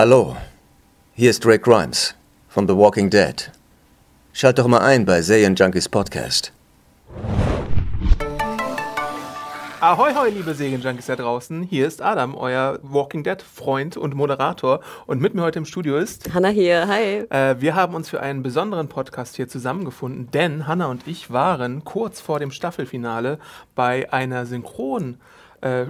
Hallo, hier ist Rick Grimes von The Walking Dead. Schalt doch mal ein bei Junkies Podcast. Ahoi, hoi, liebe Serienjunkies da draußen. Hier ist Adam, euer Walking Dead Freund und Moderator. Und mit mir heute im Studio ist. Hanna hier, hi. Äh, wir haben uns für einen besonderen Podcast hier zusammengefunden, denn Hanna und ich waren kurz vor dem Staffelfinale bei einer Synchrongesellschaft, äh,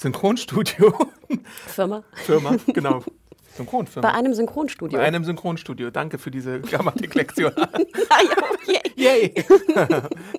Synchronstudio. Firma. Firma, genau. Synchronfirma. Bei einem Synchronstudio. Bei einem Synchronstudio. Danke für diese Grammatiklektion. ja, Yay!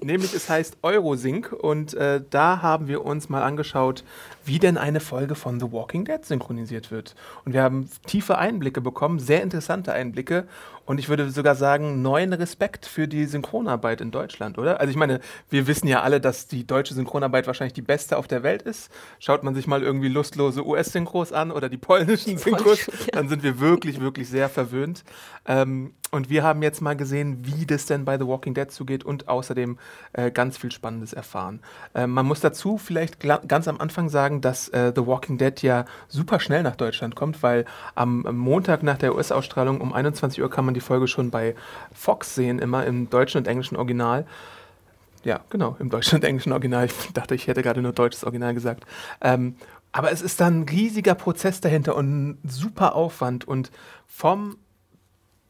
Nämlich es heißt Eurosync und äh, da haben wir uns mal angeschaut, wie denn eine Folge von The Walking Dead synchronisiert wird. Und wir haben tiefe Einblicke bekommen, sehr interessante Einblicke und ich würde sogar sagen, neuen Respekt für die Synchronarbeit in Deutschland, oder? Also ich meine, wir wissen ja alle, dass die deutsche Synchronarbeit wahrscheinlich die beste auf der Welt ist. Schaut man sich mal irgendwie lustlose US-Synchros an oder die polnischen Synchros, dann sind wir wirklich, wirklich sehr verwöhnt. Ähm, und wir haben jetzt mal gesehen, wie das denn bei The Walking Dead zugeht und außerdem äh, ganz viel Spannendes erfahren. Äh, man muss dazu vielleicht ganz am Anfang sagen, dass äh, The Walking Dead ja super schnell nach Deutschland kommt, weil am, Montag nach der US-Ausstrahlung um 21 Uhr kann man die Folge schon bei Fox sehen, immer im deutschen und englischen Original. Ja, genau, im deutschen und englischen Original. Ich dachte, ich hätte gerade nur deutsches Original gesagt. Ähm, aber es ist dann ein riesiger Prozess dahinter und ein super Aufwand und vom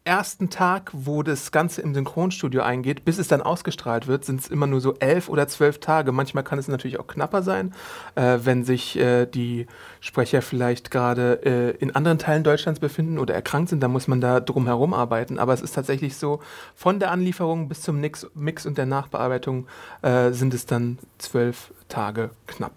ersten Tag, wo das Ganze im Synchronstudio eingeht, bis es dann ausgestrahlt wird, sind es immer nur so elf oder zwölf Tage. Manchmal kann es natürlich auch knapper sein, äh, wenn sich äh, die Sprecher vielleicht gerade äh, in anderen Teilen Deutschlands befinden oder erkrankt sind. dann muss man da drum herum arbeiten. Aber es ist tatsächlich so, von der Anlieferung bis zum Mix, Mix und der Nachbearbeitung äh, sind es dann zwölf Tage knapp.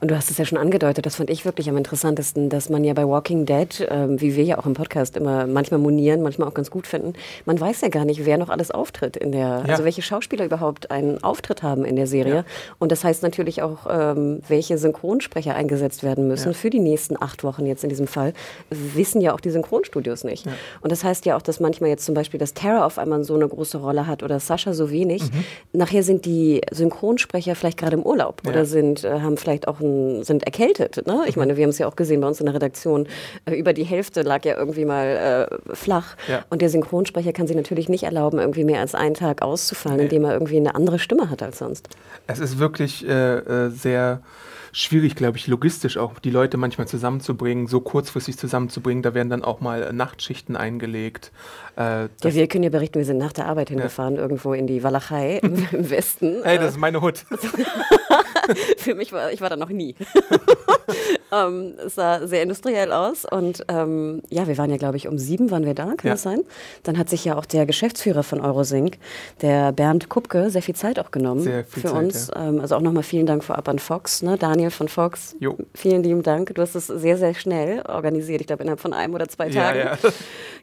Und du hast es ja schon angedeutet, das fand ich wirklich am interessantesten, dass man ja bei Walking Dead, ähm, wie wir ja auch im Podcast immer manchmal monieren, manchmal auch ganz gut finden, man weiß ja gar nicht, wer noch alles auftritt in der, ja. also welche Schauspieler überhaupt einen Auftritt haben in der Serie. Ja. Und das heißt natürlich auch, ähm, welche Synchronsprecher eingesetzt werden müssen ja. für die nächsten acht Wochen jetzt in diesem Fall, wissen ja auch die Synchronstudios nicht. Und das heißt ja auch, dass manchmal jetzt zum Beispiel das Terror auf einmal so eine große Rolle hat oder Sascha so wenig. Mhm. Nachher sind die Synchronsprecher vielleicht gerade im Urlaub oder sind, äh, haben vielleicht auch ein, sind erkältet. Ne? Ich mhm. meine, wir haben es ja auch gesehen bei uns in der Redaktion, äh, über die Hälfte lag ja irgendwie mal äh, flach. Und der Synchronsprecher kann sich natürlich nicht erlauben, irgendwie mehr als einen Tag auszufallen, nee. indem er irgendwie eine andere Stimme hat als sonst. Es ist wirklich äh, äh sehr schwierig, glaube ich, logistisch auch die Leute manchmal zusammenzubringen, so kurzfristig zusammenzubringen. Da werden dann auch mal Nachtschichten eingelegt. Äh, ja, wir können ja berichten, wir sind nach der Arbeit hingefahren, ja. irgendwo in die Walachei im, im Westen. Hey, das ist meine Hut. Für mich war, ich war da noch nie. ähm, es sah sehr industriell aus und ähm, ja, wir waren ja, glaube ich, um sieben waren wir da, kann ja. das sein? Dann hat sich ja auch der Geschäftsführer von Eurosync, der Bernd Kupke, sehr viel Zeit auch genommen für Zeit, uns. Ja. Ähm, also auch nochmal vielen Dank vorab an Fox, ne? Daniel von Fox. Jo. Vielen lieben Dank. Du hast es sehr, sehr schnell organisiert. Ich glaube, innerhalb von einem oder zwei Tagen. Ja.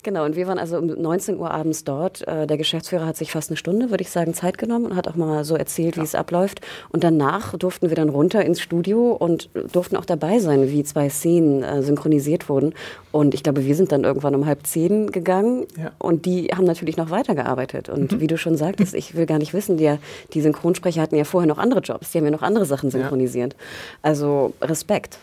Genau, und wir waren also um 19 Uhr abends dort. Äh, der Geschäftsführer hat sich fast eine Stunde, würde ich sagen, Zeit genommen und hat auch mal so erzählt, wie es abläuft. Und danach durften wir dann runter ins Studio und durften auch dabei sein, wie zwei Szenen äh, synchronisiert wurden. Und ich glaube, wir sind dann irgendwann um halb zehn gegangen ja. und die haben natürlich noch weitergearbeitet. Und mhm. wie du schon sagtest, ich will gar nicht wissen, die, die Synchronsprecher hatten ja vorher noch andere Jobs, die haben ja noch andere Sachen synchronisiert. Ja. Also Respekt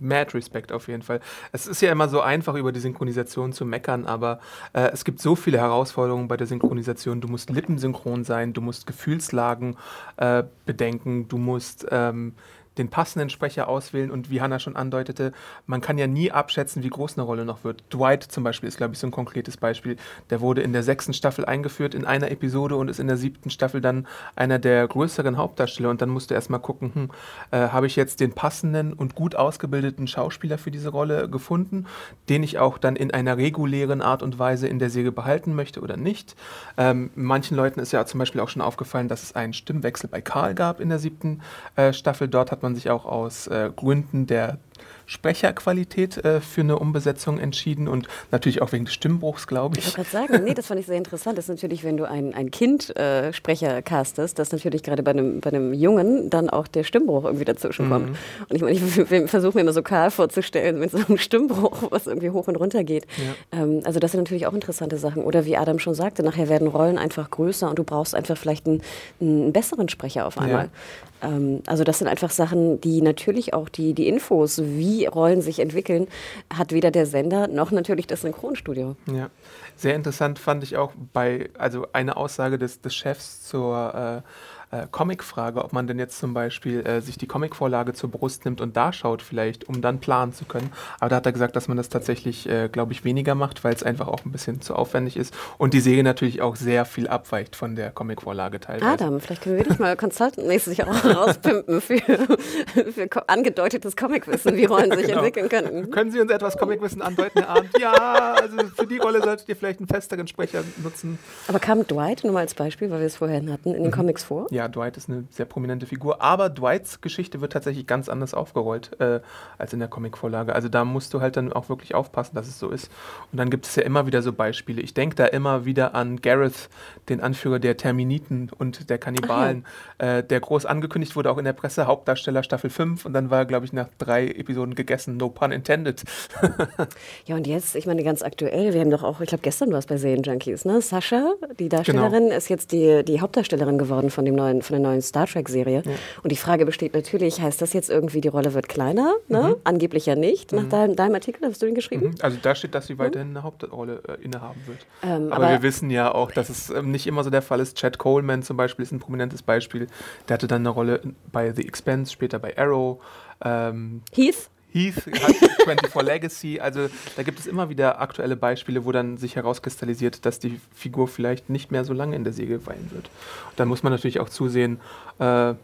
mad Respect auf jeden Fall. Es ist ja immer so einfach, über die Synchronisation zu meckern, aber äh, es gibt so viele Herausforderungen bei der Synchronisation. Du musst lippensynchron sein, du musst Gefühlslagen äh, bedenken, du musst ähm, den passenden Sprecher auswählen und wie Hannah schon andeutete, man kann ja nie abschätzen, wie groß eine Rolle noch wird. Dwight zum Beispiel ist, glaube ich, so ein konkretes Beispiel. Der wurde in der sechsten Staffel eingeführt in einer Episode und ist in der siebten Staffel dann einer der größeren Hauptdarsteller und dann musst du erstmal gucken, hm, äh, habe ich jetzt den passenden und gut ausgebildeten Schauspieler für diese Rolle gefunden, den ich auch dann in einer regulären Art und Weise in der Serie behalten möchte oder nicht. Ähm, manchen Leuten ist ja zum Beispiel auch schon aufgefallen, dass es einen Stimmwechsel bei Karl gab in der siebten äh, Staffel. Dort hat man sich auch aus äh, Gründen der Sprecherqualität äh, für eine Umbesetzung entschieden und natürlich auch wegen des Stimmbruchs, glaube ich. Ich wollte gerade sagen, nee, das fand ich sehr interessant. Das ist natürlich, wenn du ein, ein Kind äh, Sprecher castest, dass natürlich gerade bei einem, bei einem Jungen dann auch der Stimmbruch irgendwie dazwischen kommt. Mhm. Und ich meine, ich versuche mir immer so Karl vorzustellen mit so einem Stimmbruch, was irgendwie hoch und runter geht. Ja. Ähm, also das sind natürlich auch interessante Sachen. Oder wie Adam schon sagte, nachher werden Rollen einfach größer und du brauchst einfach vielleicht einen, einen besseren Sprecher auf einmal. Ja. Ähm, also das sind einfach Sachen, die natürlich auch die, die Infos, wie Rollen sich entwickeln, hat weder der Sender noch natürlich das Synchronstudio. Ja, sehr interessant fand ich auch bei, also eine Aussage des, des Chefs zur äh, äh, Comic-Frage, ob man denn jetzt zum Beispiel äh, sich die Comic-Vorlage zur Brust nimmt und da schaut vielleicht, um dann planen zu können. Aber da hat er gesagt, dass man das tatsächlich, äh, glaube ich, weniger macht, weil es einfach auch ein bisschen zu aufwendig ist und die Serie natürlich auch sehr viel abweicht von der Comic-Vorlage teilweise. Adam, vielleicht können wir dich mal consultant-mäßig auch rauspimpen für, für angedeutetes Comicwissen, wie Rollen sich genau. entwickeln könnten. Können Sie uns etwas Comicwissen andeuten, Herr Arndt? Ja, also für die Rolle solltet ihr vielleicht einen festeren Sprecher nutzen. Aber kam Dwight, nur mal als Beispiel, weil wir es vorhin hatten, in den mhm. Comics vor? Ja, ja, Dwight ist eine sehr prominente Figur, aber Dwights Geschichte wird tatsächlich ganz anders aufgerollt äh, als in der Comicvorlage. Also da musst du halt dann auch wirklich aufpassen, dass es so ist. Und dann gibt es ja immer wieder so Beispiele. Ich denke da immer wieder an Gareth, den Anführer der Terminiten und der Kannibalen, ja. äh, der groß angekündigt wurde, auch in der Presse, Hauptdarsteller Staffel 5 und dann war er, glaube ich, nach drei Episoden gegessen. No pun intended. ja, und jetzt, ich meine, ganz aktuell, wir haben doch auch, ich glaube, gestern war es bei Junkies, ne? Sascha, die Darstellerin, genau. ist jetzt die, die Hauptdarstellerin geworden von dem neuen neuen, von der neuen Star Trek-Serie. Ja. Und die Frage besteht natürlich, heißt das jetzt irgendwie, die Rolle wird kleiner? Ne? Mhm. Angeblich ja nicht, nach mhm. deinem, deinem, Artikel, hast du den geschrieben? Mhm. Also da steht, dass sie weiterhin eine Hauptrolle äh, innehaben wird. Ähm, aber, aber, wir wissen ja auch, dass es ähm, nicht immer so der Fall ist. Chad Coleman zum Beispiel ist ein prominentes Beispiel. Der hatte dann eine Rolle bei The Expense, später bei Arrow. Ähm, Heath? Heath hat 24 Legacy. Also da gibt es immer wieder aktuelle Beispiele, wo dann sich herauskristallisiert, dass die Figur vielleicht nicht mehr so lange in der Säge weilen wird. Und dann muss man natürlich auch zusehen, äh,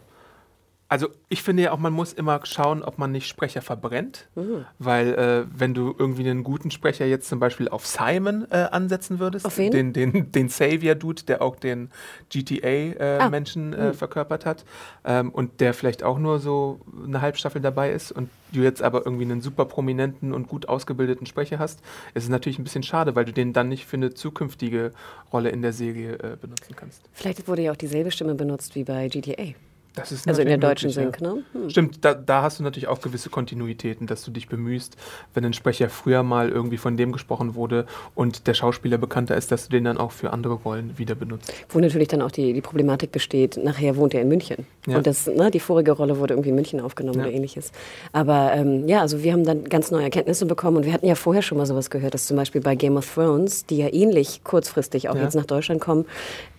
also ich finde ja auch, man muss immer schauen, ob man nicht Sprecher verbrennt, mhm. weil äh, wenn du irgendwie einen guten Sprecher jetzt zum Beispiel auf Simon äh, ansetzen würdest, auf den, den, den Savior-Dude, der auch den GTA-Menschen äh, ah. mhm. verkörpert hat ähm, und der vielleicht auch nur so eine Halbstaffel dabei ist und du jetzt aber irgendwie einen super prominenten und gut ausgebildeten Sprecher hast, ist es natürlich ein bisschen schade, weil du den dann nicht für eine zukünftige Rolle in der Serie äh, benutzen kannst. Vielleicht wurde ja auch dieselbe Stimme benutzt wie bei GTA also in der deutschen Sync, ne? Hm. Stimmt, da, da, hast du natürlich auch gewisse Kontinuitäten, dass du dich bemühst, wenn ein Sprecher früher mal irgendwie von dem gesprochen wurde und der Schauspieler bekannter ist, dass du den dann auch für andere Rollen wieder benutzt. Wo natürlich dann auch die, die Problematik besteht, nachher wohnt er in München. Ja. Und das, ne, die vorige Rolle wurde irgendwie in München aufgenommen ja. oder ähnliches. Aber ähm, ja, also wir haben dann ganz neue Erkenntnisse bekommen und wir hatten ja vorher schon mal sowas gehört, dass zum Beispiel bei Game of Thrones, die ja ähnlich kurzfristig auch ja. jetzt nach Deutschland kommen,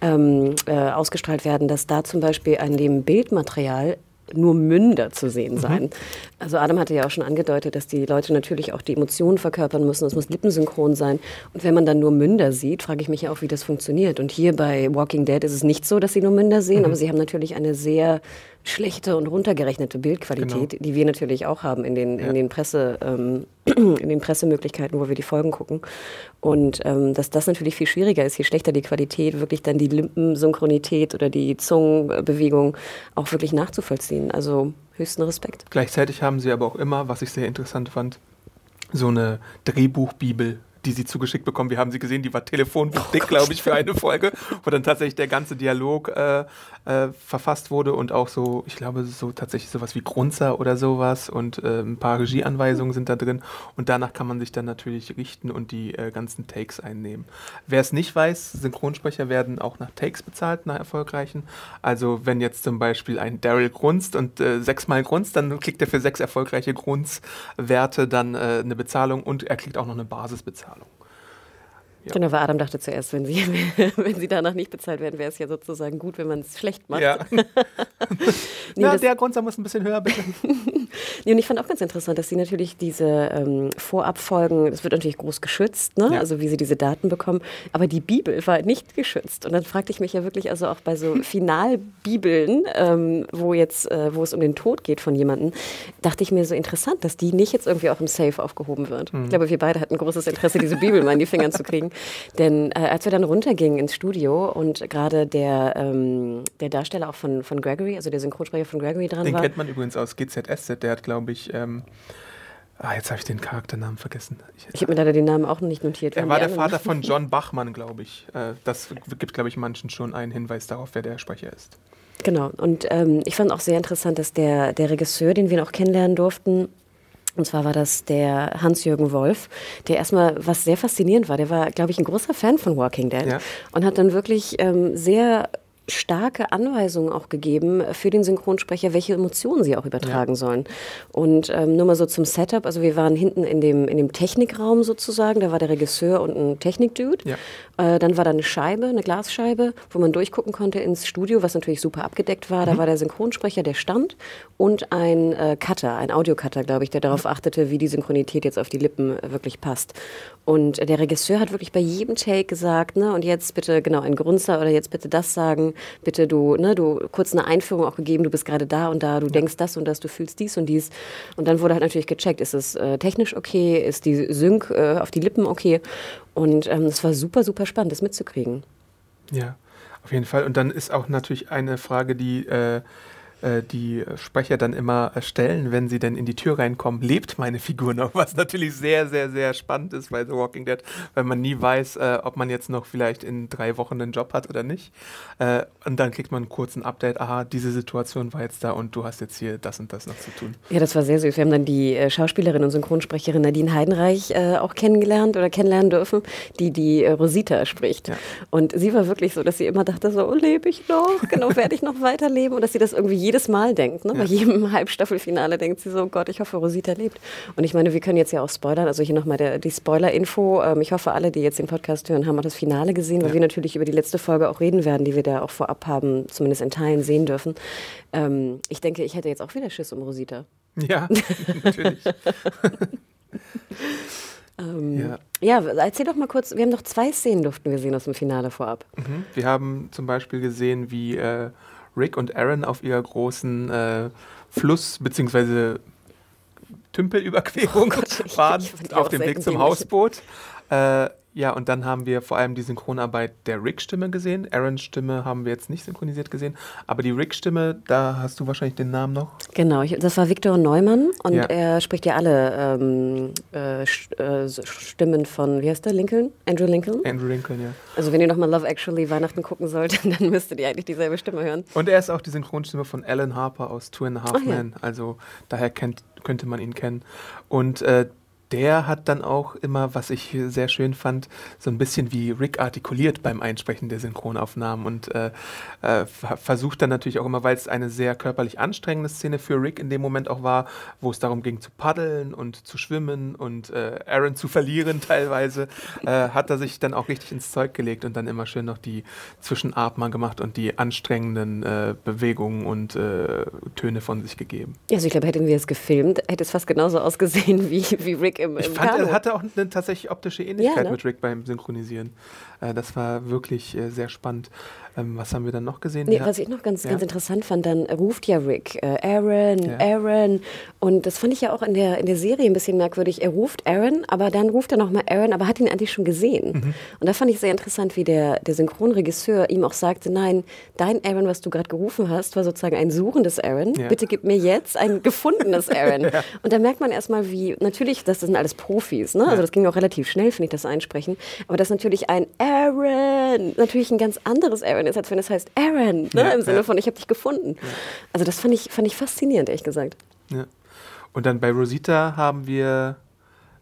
ähm, äh, ausgestrahlt werden, dass da zum Beispiel an dem Bild Bildmaterial nur Münder zu sehen mhm. sein. Mhm. Also Adam hatte ja auch schon angedeutet, dass die Leute natürlich auch die Emotionen verkörpern müssen. Es muss lippensynchron sein. Und wenn man dann nur Münder sieht, frage ich mich ja auch, wie das funktioniert. Und hier bei Walking Dead ist es nicht so, dass sie nur Münder sehen, mhm. aber sie haben natürlich eine sehr schlechte und runtergerechnete Bildqualität, genau. die wir natürlich auch haben in den, ja. in den Presse, ähm, in den Pressemöglichkeiten, wo wir die Folgen gucken. Und ähm, dass das natürlich viel schwieriger ist, je schlechter die Qualität, wirklich dann die Lippensynchronität oder die Zungenbewegung auch wirklich nachzuvollziehen. Also höchsten Respekt. Gleichzeitig haben sie aber auch immer, was ich sehr interessant fand, so eine Drehbuchbibel die sie zugeschickt bekommen. Wir haben sie gesehen, die war oh glaube ich, für eine Folge, wo dann tatsächlich der ganze Dialog äh, äh, verfasst wurde und auch so, ich glaube, so tatsächlich sowas wie Grunzer oder sowas und äh, ein paar Regieanweisungen sind da drin und danach kann man sich dann natürlich richten und die äh, ganzen Takes einnehmen. Wer es nicht weiß, Synchronsprecher werden auch nach Takes bezahlt, nach erfolgreichen. Also wenn jetzt zum Beispiel ein Daryl grunzt und äh, sechsmal grunzt, dann kriegt er für sechs erfolgreiche Grunzwerte dann äh, eine Bezahlung und er kriegt auch noch eine Basisbezahlung. Ja. Genau, weil Adam dachte zuerst, wenn sie, wenn sie danach nicht bezahlt werden, wäre es ja sozusagen gut, wenn man es schlecht macht. Ja. nee, Na, der Grundsatz muss ein bisschen höher, bitte. nee, und ich fand auch ganz interessant, dass sie natürlich diese ähm, Vorabfolgen, das wird natürlich groß geschützt, ne? Ja. also wie sie diese Daten bekommen, aber die Bibel war nicht geschützt. Und dann fragte ich mich ja wirklich, also auch bei so Finalbibeln, ähm, wo jetzt, äh, wo es um den Tod geht von jemandem, dachte ich mir so interessant, dass die nicht jetzt irgendwie auch im Safe aufgehoben wird. Mhm. Ich glaube, wir beide hatten großes Interesse, diese Bibel mal in die Finger zu kriegen. Denn äh, als wir dann runtergingen ins Studio und gerade der, ähm, der Darsteller auch von, von Gregory, also der Synchronsprecher von Gregory dran Den war. Den kennt man übrigens aus GZSZ, der hat, glaube ich, ähm, Ah, jetzt habe ich den Charakternamen vergessen. Ich, ich habe mir leider den Namen auch noch nicht notiert. Er war der Vater von John Bachmann, glaube ich. Äh, das gibt, glaube ich, manchen schon einen Hinweis darauf, wer der Sprecher ist. Genau. Und ähm, ich fand auch sehr interessant, dass der, der Regisseur, den wir noch kennenlernen durften, und zwar war das der Hans-Jürgen Wolf, der erstmal, was sehr faszinierend war, der war, glaube ich, ein großer Fan von Walking Dead ja. und hat dann wirklich ähm, sehr starke Anweisungen auch gegeben für den Synchronsprecher, welche Emotionen sie auch übertragen ja. sollen. Und ähm, nur mal so zum Setup, also wir waren hinten in dem, in dem Technikraum sozusagen, da war der Regisseur und ein Technikdude. Ja. Äh, dann war da eine Scheibe, eine Glasscheibe, wo man durchgucken konnte ins Studio, was natürlich super abgedeckt war. Mhm. Da war der Synchronsprecher, der stand und ein äh, Cutter, ein Audiocutter, glaube ich, der darauf mhm. achtete, wie die Synchronität jetzt auf die Lippen wirklich passt. Und der Regisseur hat wirklich bei jedem Take gesagt, ne, und jetzt bitte genau ein Grunzer oder jetzt bitte das sagen, bitte du, ne, du kurz eine Einführung auch gegeben, du bist gerade da und da, du denkst das und das, du fühlst dies und dies. Und dann wurde halt natürlich gecheckt, ist es äh, technisch okay, ist die Sync äh, auf die Lippen okay. Und ähm, es war super, super spannend, das mitzukriegen. Ja, auf jeden Fall. Und dann ist auch natürlich eine Frage, die äh, äh, die Sprecher dann immer stellen, wenn sie denn in die Tür reinkommen, lebt meine Figur noch, was natürlich sehr, sehr, sehr spannend ist bei The Walking Dead, weil man nie weiß, äh, ob man jetzt noch vielleicht in drei Wochen einen Job hat oder nicht. Äh, und dann kriegt man einen kurzen Update, aha, diese Situation war jetzt da und du hast jetzt hier das und das noch zu tun. Ja, das war sehr süß. Wir haben dann die äh, Schauspielerin und Synchronsprecherin Nadine Heidenreich äh, auch kennengelernt oder kennenlernen dürfen, die die äh, Rosita spricht. Ja. Und sie war wirklich so, dass sie immer dachte so, oh, lebe ich noch? Genau, werde ich noch weiterleben? Und dass sie das irgendwie jedes Mal denkt. Ne? Ja. Bei jedem Halbstaffelfinale denkt sie so, oh Gott, ich hoffe, Rosita lebt. Und ich meine, wir können jetzt ja auch spoilern. Also hier nochmal die Spoiler-Info. Ähm, ich hoffe, alle, die jetzt den Podcast hören, haben auch das Finale gesehen, weil ja. wir natürlich über die letzte Folge auch reden werden, die wir da auch vorab haben, zumindest in Teilen sehen dürfen. Ähm, ich denke, ich hätte jetzt auch wieder Schiss um Rosita. Ja, natürlich. Ähm, ja. ja. erzähl doch mal kurz, wir haben noch zwei Szenen durften wir sehen aus dem Finale vorab. Mhm. Wir haben zum Beispiel gesehen, wie äh, Rick und Aaron auf ihrer großen äh, Fluss- bzw. Tümpelüberquerung oh waren, auf dem Weg zum Hausboot. Äh, ja, und dann haben wir vor allem die Synchronarbeit der Rick-Stimme gesehen. Aarons Stimme haben wir jetzt nicht synchronisiert gesehen. Aber die Rick-Stimme, da hast du wahrscheinlich den Namen noch. Genau, das war Viktor Neumann und ja. er spricht ja alle ähm, äh, äh Stimmen von, wie heißt der, Lincoln? Andrew Lincoln? Andrew Lincoln, ja. Also wenn ihr nochmal Love Actually Weihnachten gucken solltet, dann müsstet ihr eigentlich dieselbe Stimme hören. Und er ist auch die Synchronstimme von Alan Harper aus Two and a Half Men. Ja. Also daher kennt, könnte man ihn kennen. Und äh, der hat dann auch immer, was ich sehr schön fand, so ein bisschen wie Rick artikuliert beim Einsprechen der Synchronaufnahmen und äh, äh, versucht dann natürlich auch immer, weil es eine sehr körperlich anstrengende Szene für Rick in dem Moment auch war, wo es darum ging zu paddeln und zu schwimmen und äh, Aaron zu verlieren teilweise, äh, hat er sich dann auch richtig ins Zeug gelegt und dann immer schön noch die Zwischenatmer gemacht und die anstrengenden äh, Bewegungen und äh, Töne von sich gegeben. Also ich glaube, hätten wir es gefilmt, hätte es fast genauso ausgesehen wie, wie Rick im, im Ich fand, Kano. er hatte auch eine tatsächlich optische Ähnlichkeit ja, ne? mit Rick beim Synchronisieren. Äh, das war wirklich äh, sehr spannend. Ähm, was haben wir dann noch gesehen? Nee, ja. Was ich noch ganz, ja. ganz interessant fand, dann ruft ja Rick äh, Aaron, ja. Aaron. Und das fand ich ja auch in der, in der Serie ein bisschen merkwürdig. Er ruft Aaron, aber dann ruft er nochmal Aaron, aber hat ihn eigentlich schon gesehen. Mhm. Und da fand ich sehr interessant, wie der, der Synchronregisseur ihm auch sagte, nein, dein Aaron, was du gerade gerufen hast, war sozusagen ein suchendes Aaron. Bitte gib mir jetzt ein gefundenes Aaron. Und da merkt man erstmal, wie, natürlich, das sind alles Profis, ne? Also das ging auch relativ schnell, finde ich, das Einsprechen. Aber das ist natürlich ein Aaron, natürlich ein ganz anderes Aaron ist, als wenn es heißt Aaron, ne? Ja, im Sinne ja. von ich habe dich gefunden. Ja. Also das fand ich, fand ich faszinierend, ehrlich gesagt. Ja. Und dann bei Rosita haben wir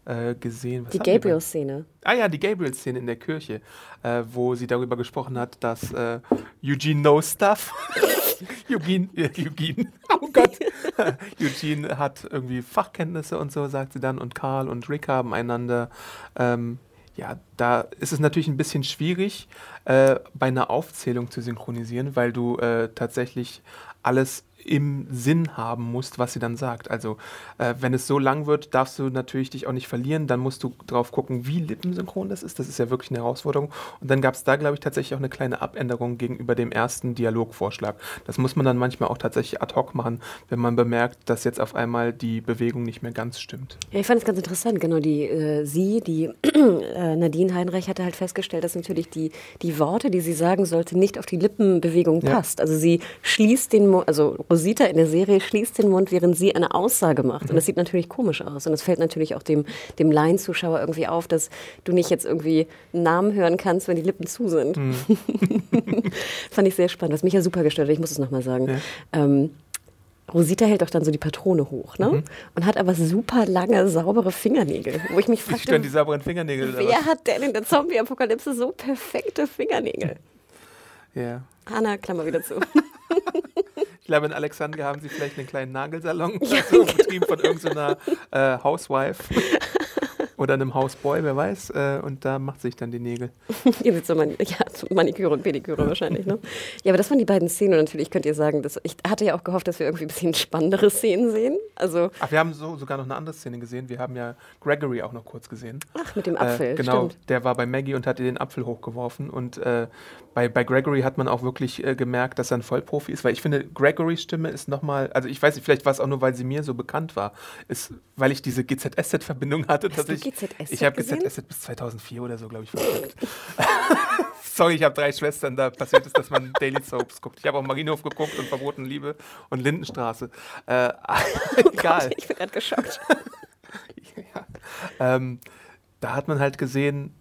äh, gesehen. die Gabriel-Szene. Ah ja, die Gabriel-Szene in der Kirche, äh, wo sie darüber gesprochen hat, dass äh, Eugene knows stuff. Eugene, äh, Eugene, oh Gott. Eugene hat irgendwie Fachkenntnisse und so, sagt sie dann. Und Karl und Rick haben einander ähm, ja, da ist es natürlich ein bisschen schwierig, äh, bei einer Aufzählung zu synchronisieren, weil du äh, tatsächlich alles im Sinn haben musst, was sie dann sagt. Also äh, wenn es so lang wird, darfst du natürlich dich auch nicht verlieren. Dann musst du drauf gucken, wie lippensynchron das ist. Das ist ja wirklich eine Herausforderung. Und dann gab es da, glaube ich, tatsächlich auch eine kleine Abänderung gegenüber dem ersten Dialogvorschlag. Das muss man dann manchmal auch tatsächlich ad hoc machen, wenn man bemerkt, dass jetzt auf einmal die Bewegung nicht mehr ganz stimmt. Ja, ich fand es ganz interessant. Genau, die äh, sie, die äh, Nadine Heinrich hatte halt festgestellt, dass natürlich die, die Worte, die sie sagen sollte, nicht auf die Lippenbewegung ja. passt. Also sie schließt den, Mo also Rosita in der Serie schließt den Mund, während sie eine Aussage macht. Und das sieht natürlich komisch aus. Und es fällt natürlich auch dem, dem Laienzuschauer irgendwie auf, dass du nicht jetzt irgendwie einen Namen hören kannst, wenn die Lippen zu sind. Mhm. Fand ich sehr spannend. Was mich ja super gestört hat, ich muss es nochmal sagen. Ja. Ähm, Rosita hält doch dann so die Patrone hoch, ne? Mhm. Und hat aber super lange, saubere Fingernägel. Wo ich mich frage, stören die sauberen Fingernägel. Wer hat denn in der Zombie-Apokalypse so perfekte Fingernägel? Ja. Hanna, Klammer wieder zu. ich glaube, in Alexandria haben sie vielleicht einen kleinen Nagelsalon ja, so, betrieben von irgendeiner äh, Housewife. Oder einem Hausboy, wer weiß. Äh, und da macht sich dann die Nägel. Ihr so man ja, Maniküre und Pediküre wahrscheinlich, ne? Ja, aber das waren die beiden Szenen. Und natürlich könnt ihr sagen, dass ich hatte ja auch gehofft, dass wir irgendwie ein bisschen spannendere Szenen sehen. Also Ach, wir haben so, sogar noch eine andere Szene gesehen. Wir haben ja Gregory auch noch kurz gesehen. Ach, mit dem Apfel. Äh, genau, stimmt. der war bei Maggie und hat ihr den Apfel hochgeworfen. Und äh, bei, bei Gregory hat man auch wirklich äh, gemerkt, dass er ein Vollprofi ist. Weil ich finde, Gregorys Stimme ist nochmal, also ich weiß nicht, vielleicht war es auch nur, weil sie mir so bekannt war, ist, weil ich diese GZSZ-Verbindung hatte. Dass ich, GZSZ ich habe? GZSZ bis 2004 oder so, glaube ich, verfolgt. Sorry, ich habe drei Schwestern, da passiert es, dass man Daily Soaps guckt. Ich habe auch Marienhof geguckt und Verboten Liebe und Lindenstraße. Äh, egal. Ich bin gerade geschockt. ja. ähm, da hat man halt gesehen,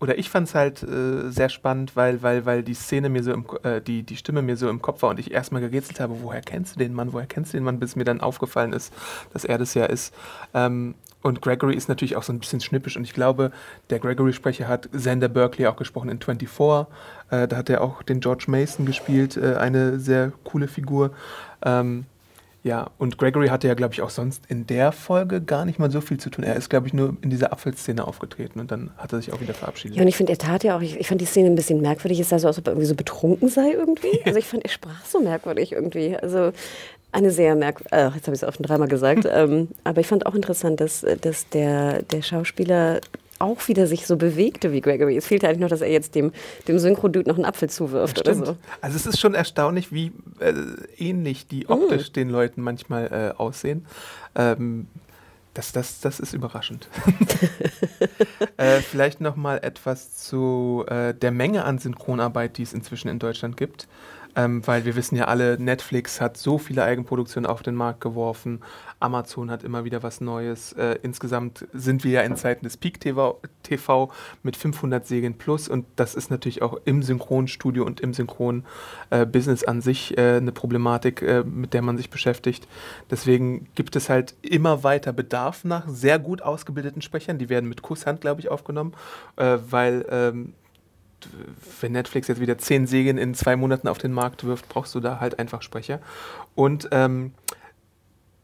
oder ich fand es halt äh, sehr spannend, weil, weil, weil die Szene mir so im, äh, die, die Stimme mir so im Kopf war und ich erstmal gerätselt habe, woher kennst du den Mann, woher kennst du den Mann, bis mir dann aufgefallen ist, dass er das ja ist. Ähm, und Gregory ist natürlich auch so ein bisschen schnippisch und ich glaube, der Gregory-Sprecher hat Xander Berkeley auch gesprochen in 24. Äh, da hat er auch den George Mason gespielt, äh, eine sehr coole Figur. Ähm, ja, und Gregory hatte ja, glaube ich, auch sonst in der Folge gar nicht mal so viel zu tun. Er ist, glaube ich, nur in dieser Apfelszene aufgetreten und dann hat er sich auch wieder verabschiedet. Ja, und ich finde, er tat ja auch, ich, ich fand die Szene ein bisschen merkwürdig. Es sah so aus, ob er irgendwie so betrunken sei irgendwie. Also ich fand, er sprach so merkwürdig irgendwie. Also eine sehr merkwürdige, äh, jetzt habe ich es auch schon dreimal gesagt, ähm, aber ich fand auch interessant, dass, dass der, der Schauspieler auch wieder sich so bewegte wie Gregory. Es fehlte eigentlich noch, dass er jetzt dem, dem Synchro-Dude noch einen Apfel zuwirft oder Stimmt. so. Also es ist schon erstaunlich, wie äh, ähnlich die optisch den Leuten manchmal äh, aussehen. Ähm, das, das, das ist überraschend. äh, vielleicht noch mal etwas zu äh, der Menge an Synchronarbeit, die es inzwischen in Deutschland gibt. Ähm, weil wir wissen ja alle, Netflix hat so viele Eigenproduktionen auf den Markt geworfen. Amazon hat immer wieder was Neues. Äh, insgesamt sind wir ja in Zeiten des Peak TV, TV mit 500 Serien plus und das ist natürlich auch im Synchronstudio und im Synchron-Business an sich äh, eine Problematik, äh, mit der man sich beschäftigt. Deswegen gibt es halt immer weiter Bedarf nach sehr gut ausgebildeten Sprechern. Die werden mit Kusshand, glaube ich, aufgenommen, äh, weil ähm, wenn Netflix jetzt wieder zehn Serien in zwei Monaten auf den Markt wirft, brauchst du da halt einfach Sprecher. Und ähm,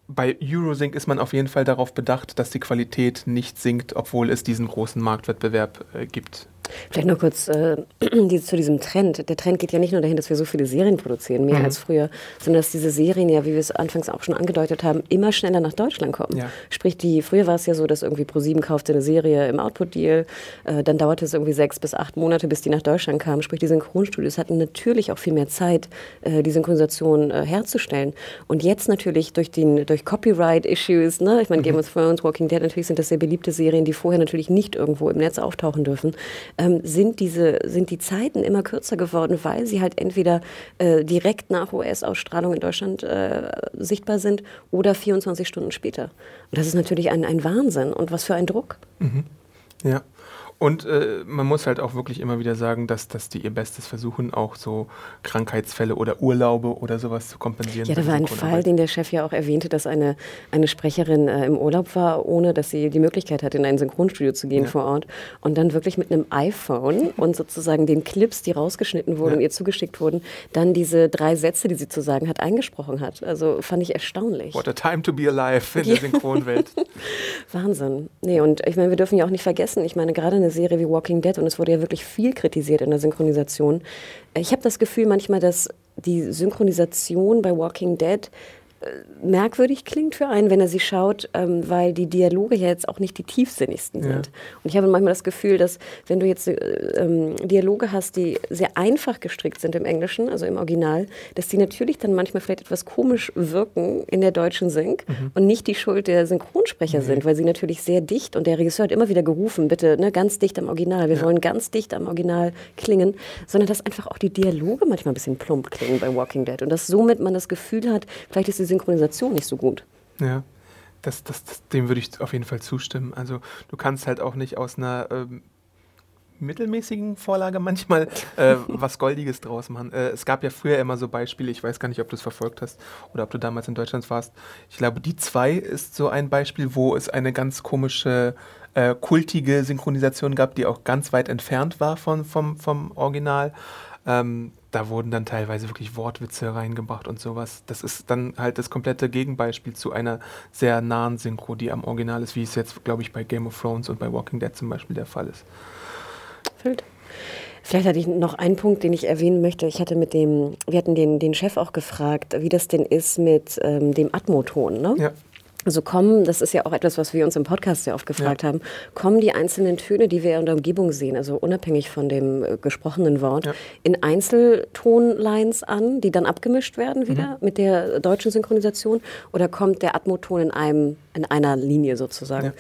bei Eurosync ist man auf jeden Fall darauf bedacht, dass die Qualität nicht sinkt, obwohl es diesen großen Marktwettbewerb äh, gibt. Vielleicht noch kurz äh, die, zu diesem Trend. Der Trend geht ja nicht nur dahin, dass wir so viele Serien produzieren, mehr Mhm. als früher, sondern dass diese Serien ja, wie wir es anfangs auch schon angedeutet haben, immer schneller nach Deutschland kommen. Ja. Sprich, die, früher war es ja so, dass irgendwie ProSieben kaufte eine Serie im Output-Deal, äh, dann dauerte es irgendwie sechs bis acht Monate, bis die nach Deutschland kam. Sprich, die Synchronstudios hatten natürlich auch viel mehr Zeit, äh, die Synchronisation äh, herzustellen. Und jetzt natürlich durch, den, durch Copyright-Issues, ne? ich meine, Game of Thrones, Walking Dead, natürlich sind das sehr beliebte Serien, die vorher natürlich nicht irgendwo im Netz auftauchen dürfen, ähm, sind, diese, sind die Zeiten immer kürzer geworden, weil sie halt entweder äh, direkt nach US-Ausstrahlung in Deutschland äh, sichtbar sind oder 24 Stunden später. Und das ist natürlich ein, ein Wahnsinn und was für ein Druck. Ja. Und äh, man muss halt auch wirklich immer wieder sagen, dass, dass die ihr Bestes versuchen, auch so Krankheitsfälle oder Urlaube oder sowas zu kompensieren. Ja, da war ein. Fall, den der Chef ja auch erwähnte, dass eine, eine Sprecherin äh, im Urlaub war, ohne dass sie die Möglichkeit hatte, in ein Synchronstudio zu gehen Ja. vor Ort. Und dann wirklich mit einem iPhone und sozusagen den Clips, die rausgeschnitten wurden Ja. und ihr zugeschickt wurden, dann diese drei Sätze, die sie zu sagen hat, eingesprochen hat. Also fand ich erstaunlich. What a time to be alive in der Synchronwelt. Wahnsinn. Nee, und ich meine, wir dürfen ja auch nicht vergessen, ich meine, gerade eine Serie wie Walking Dead, und es wurde ja wirklich viel kritisiert in der Synchronisation. Ich habe das Gefühl manchmal, dass die Synchronisation bei Walking Dead merkwürdig klingt für einen, wenn er sie schaut, ähm, weil die Dialoge ja jetzt auch nicht die tiefsinnigsten Ja. sind. Und ich habe manchmal das Gefühl, dass wenn du jetzt äh, ähm, Dialoge hast, die sehr einfach gestrickt sind im Englischen, also im Original, dass die natürlich dann manchmal vielleicht etwas komisch wirken in der deutschen Sync und nicht die Schuld der Synchronsprecher sind, weil sie natürlich sehr dicht und der Regisseur hat immer wieder gerufen, bitte ne, ganz dicht am Original, wir wollen ganz dicht am Original klingen, sondern dass einfach auch die Dialoge manchmal ein bisschen plump klingen bei Walking Dead und dass somit man das Gefühl hat, vielleicht ist die Synchronisation nicht so gut. Ja, das, das, das, dem würde ich auf jeden Fall zustimmen. Also du kannst halt auch nicht aus einer ähm, mittelmäßigen Vorlage manchmal äh, was Goldiges draus machen. Äh, es gab ja früher immer so Beispiele, ich weiß gar nicht, ob du es verfolgt hast oder ob du damals in Deutschland warst. Ich glaube, die zwei ist so ein Beispiel, wo es eine ganz komische, äh, kultige Synchronisation gab, die auch ganz weit entfernt war von, vom, vom Original. Ähm, da wurden dann teilweise wirklich Wortwitze reingebracht und sowas. Das ist dann halt das komplette Gegenbeispiel zu einer sehr nahen Synchro, die am Original ist, wie es jetzt, glaube ich, bei Game of Thrones und bei Walking Dead zum Beispiel der Fall ist. Füllt. Vielleicht hatte ich noch einen Punkt, den ich erwähnen möchte. Ich hatte mit dem, wir hatten den, den Chef auch gefragt, wie das denn ist mit ähm, dem Atmoton. Ne? Ja. Also kommen, das ist ja auch etwas, was wir uns im Podcast sehr oft gefragt ja. haben, kommen die einzelnen Töne, die wir in der Umgebung sehen, also unabhängig von dem äh, gesprochenen Wort, ja. in Einzeltonlines an, die dann abgemischt werden wieder mhm. mit der deutschen Synchronisation? Oder kommt der Atmoton in einem, in einer Linie sozusagen? Ja.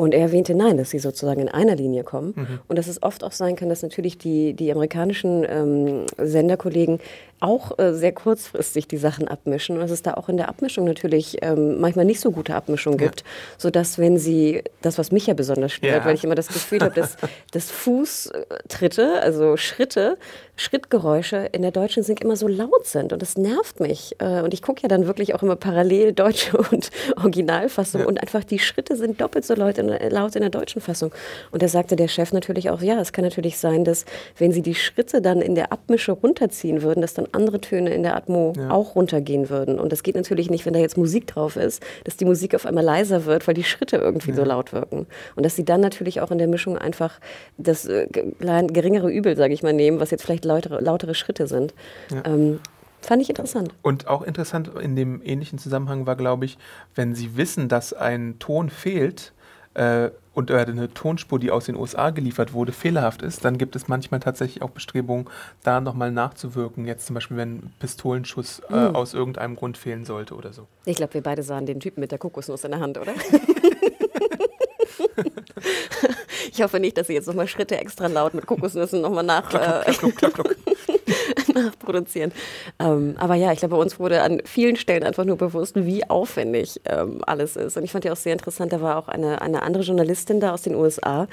Und er erwähnte nein, dass sie sozusagen in einer Linie kommen. Mhm. Und dass es oft auch sein kann, dass natürlich die, die amerikanischen ähm, Senderkollegen auch äh, sehr kurzfristig die Sachen abmischen und dass es da auch in der Abmischung natürlich ähm, manchmal nicht so gute Abmischung ja. gibt, sodass wenn sie, das was mich ja besonders stört, ja. weil ich immer das Gefühl habe, dass, dass Fußtritte, also Schritte, Schrittgeräusche in der deutschen Sync immer so laut sind und das nervt mich. Äh, und ich gucke ja dann wirklich auch immer parallel deutsche und Originalfassung ja. und einfach die Schritte sind doppelt so laut in, laut in der deutschen Fassung. Und da sagte der Chef natürlich auch, ja, es kann natürlich sein, dass wenn sie die Schritte dann in der Abmische runterziehen würden, dass dann andere Töne in der Atmo ja. auch runtergehen würden. Und das geht natürlich nicht, wenn da jetzt Musik drauf ist, dass die Musik auf einmal leiser wird, weil die Schritte irgendwie ja. so laut wirken. Und dass sie dann natürlich auch in der Mischung einfach das äh, geringere Übel, sage ich mal, nehmen, was jetzt vielleicht lautere, lautere Schritte sind. Ja. Ähm, Fand ich interessant. Und auch interessant in dem ähnlichen Zusammenhang war, glaube ich, wenn Sie wissen, dass ein Ton fehlt, äh, und eine Tonspur, die aus den USA geliefert wurde, fehlerhaft ist, dann gibt es manchmal tatsächlich auch Bestrebungen, da nochmal nachzuwirken. Jetzt zum Beispiel, wenn ein Pistolenschuss äh, mhm. aus irgendeinem Grund fehlen sollte oder so. Ich glaube, wir beide sahen den Typen mit der Kokosnuss in der Hand, oder? ich hoffe nicht, dass Sie jetzt nochmal Schritte extra laut mit Kokosnüssen nochmal nach. Klack, klack, klack, klack, nachproduzieren. Ähm, aber ja, ich glaube, bei uns wurde an vielen Stellen einfach nur bewusst, wie aufwendig ähm, alles ist. Und ich fand ja auch sehr interessant, da war auch eine, eine andere Journalistin da aus den USA,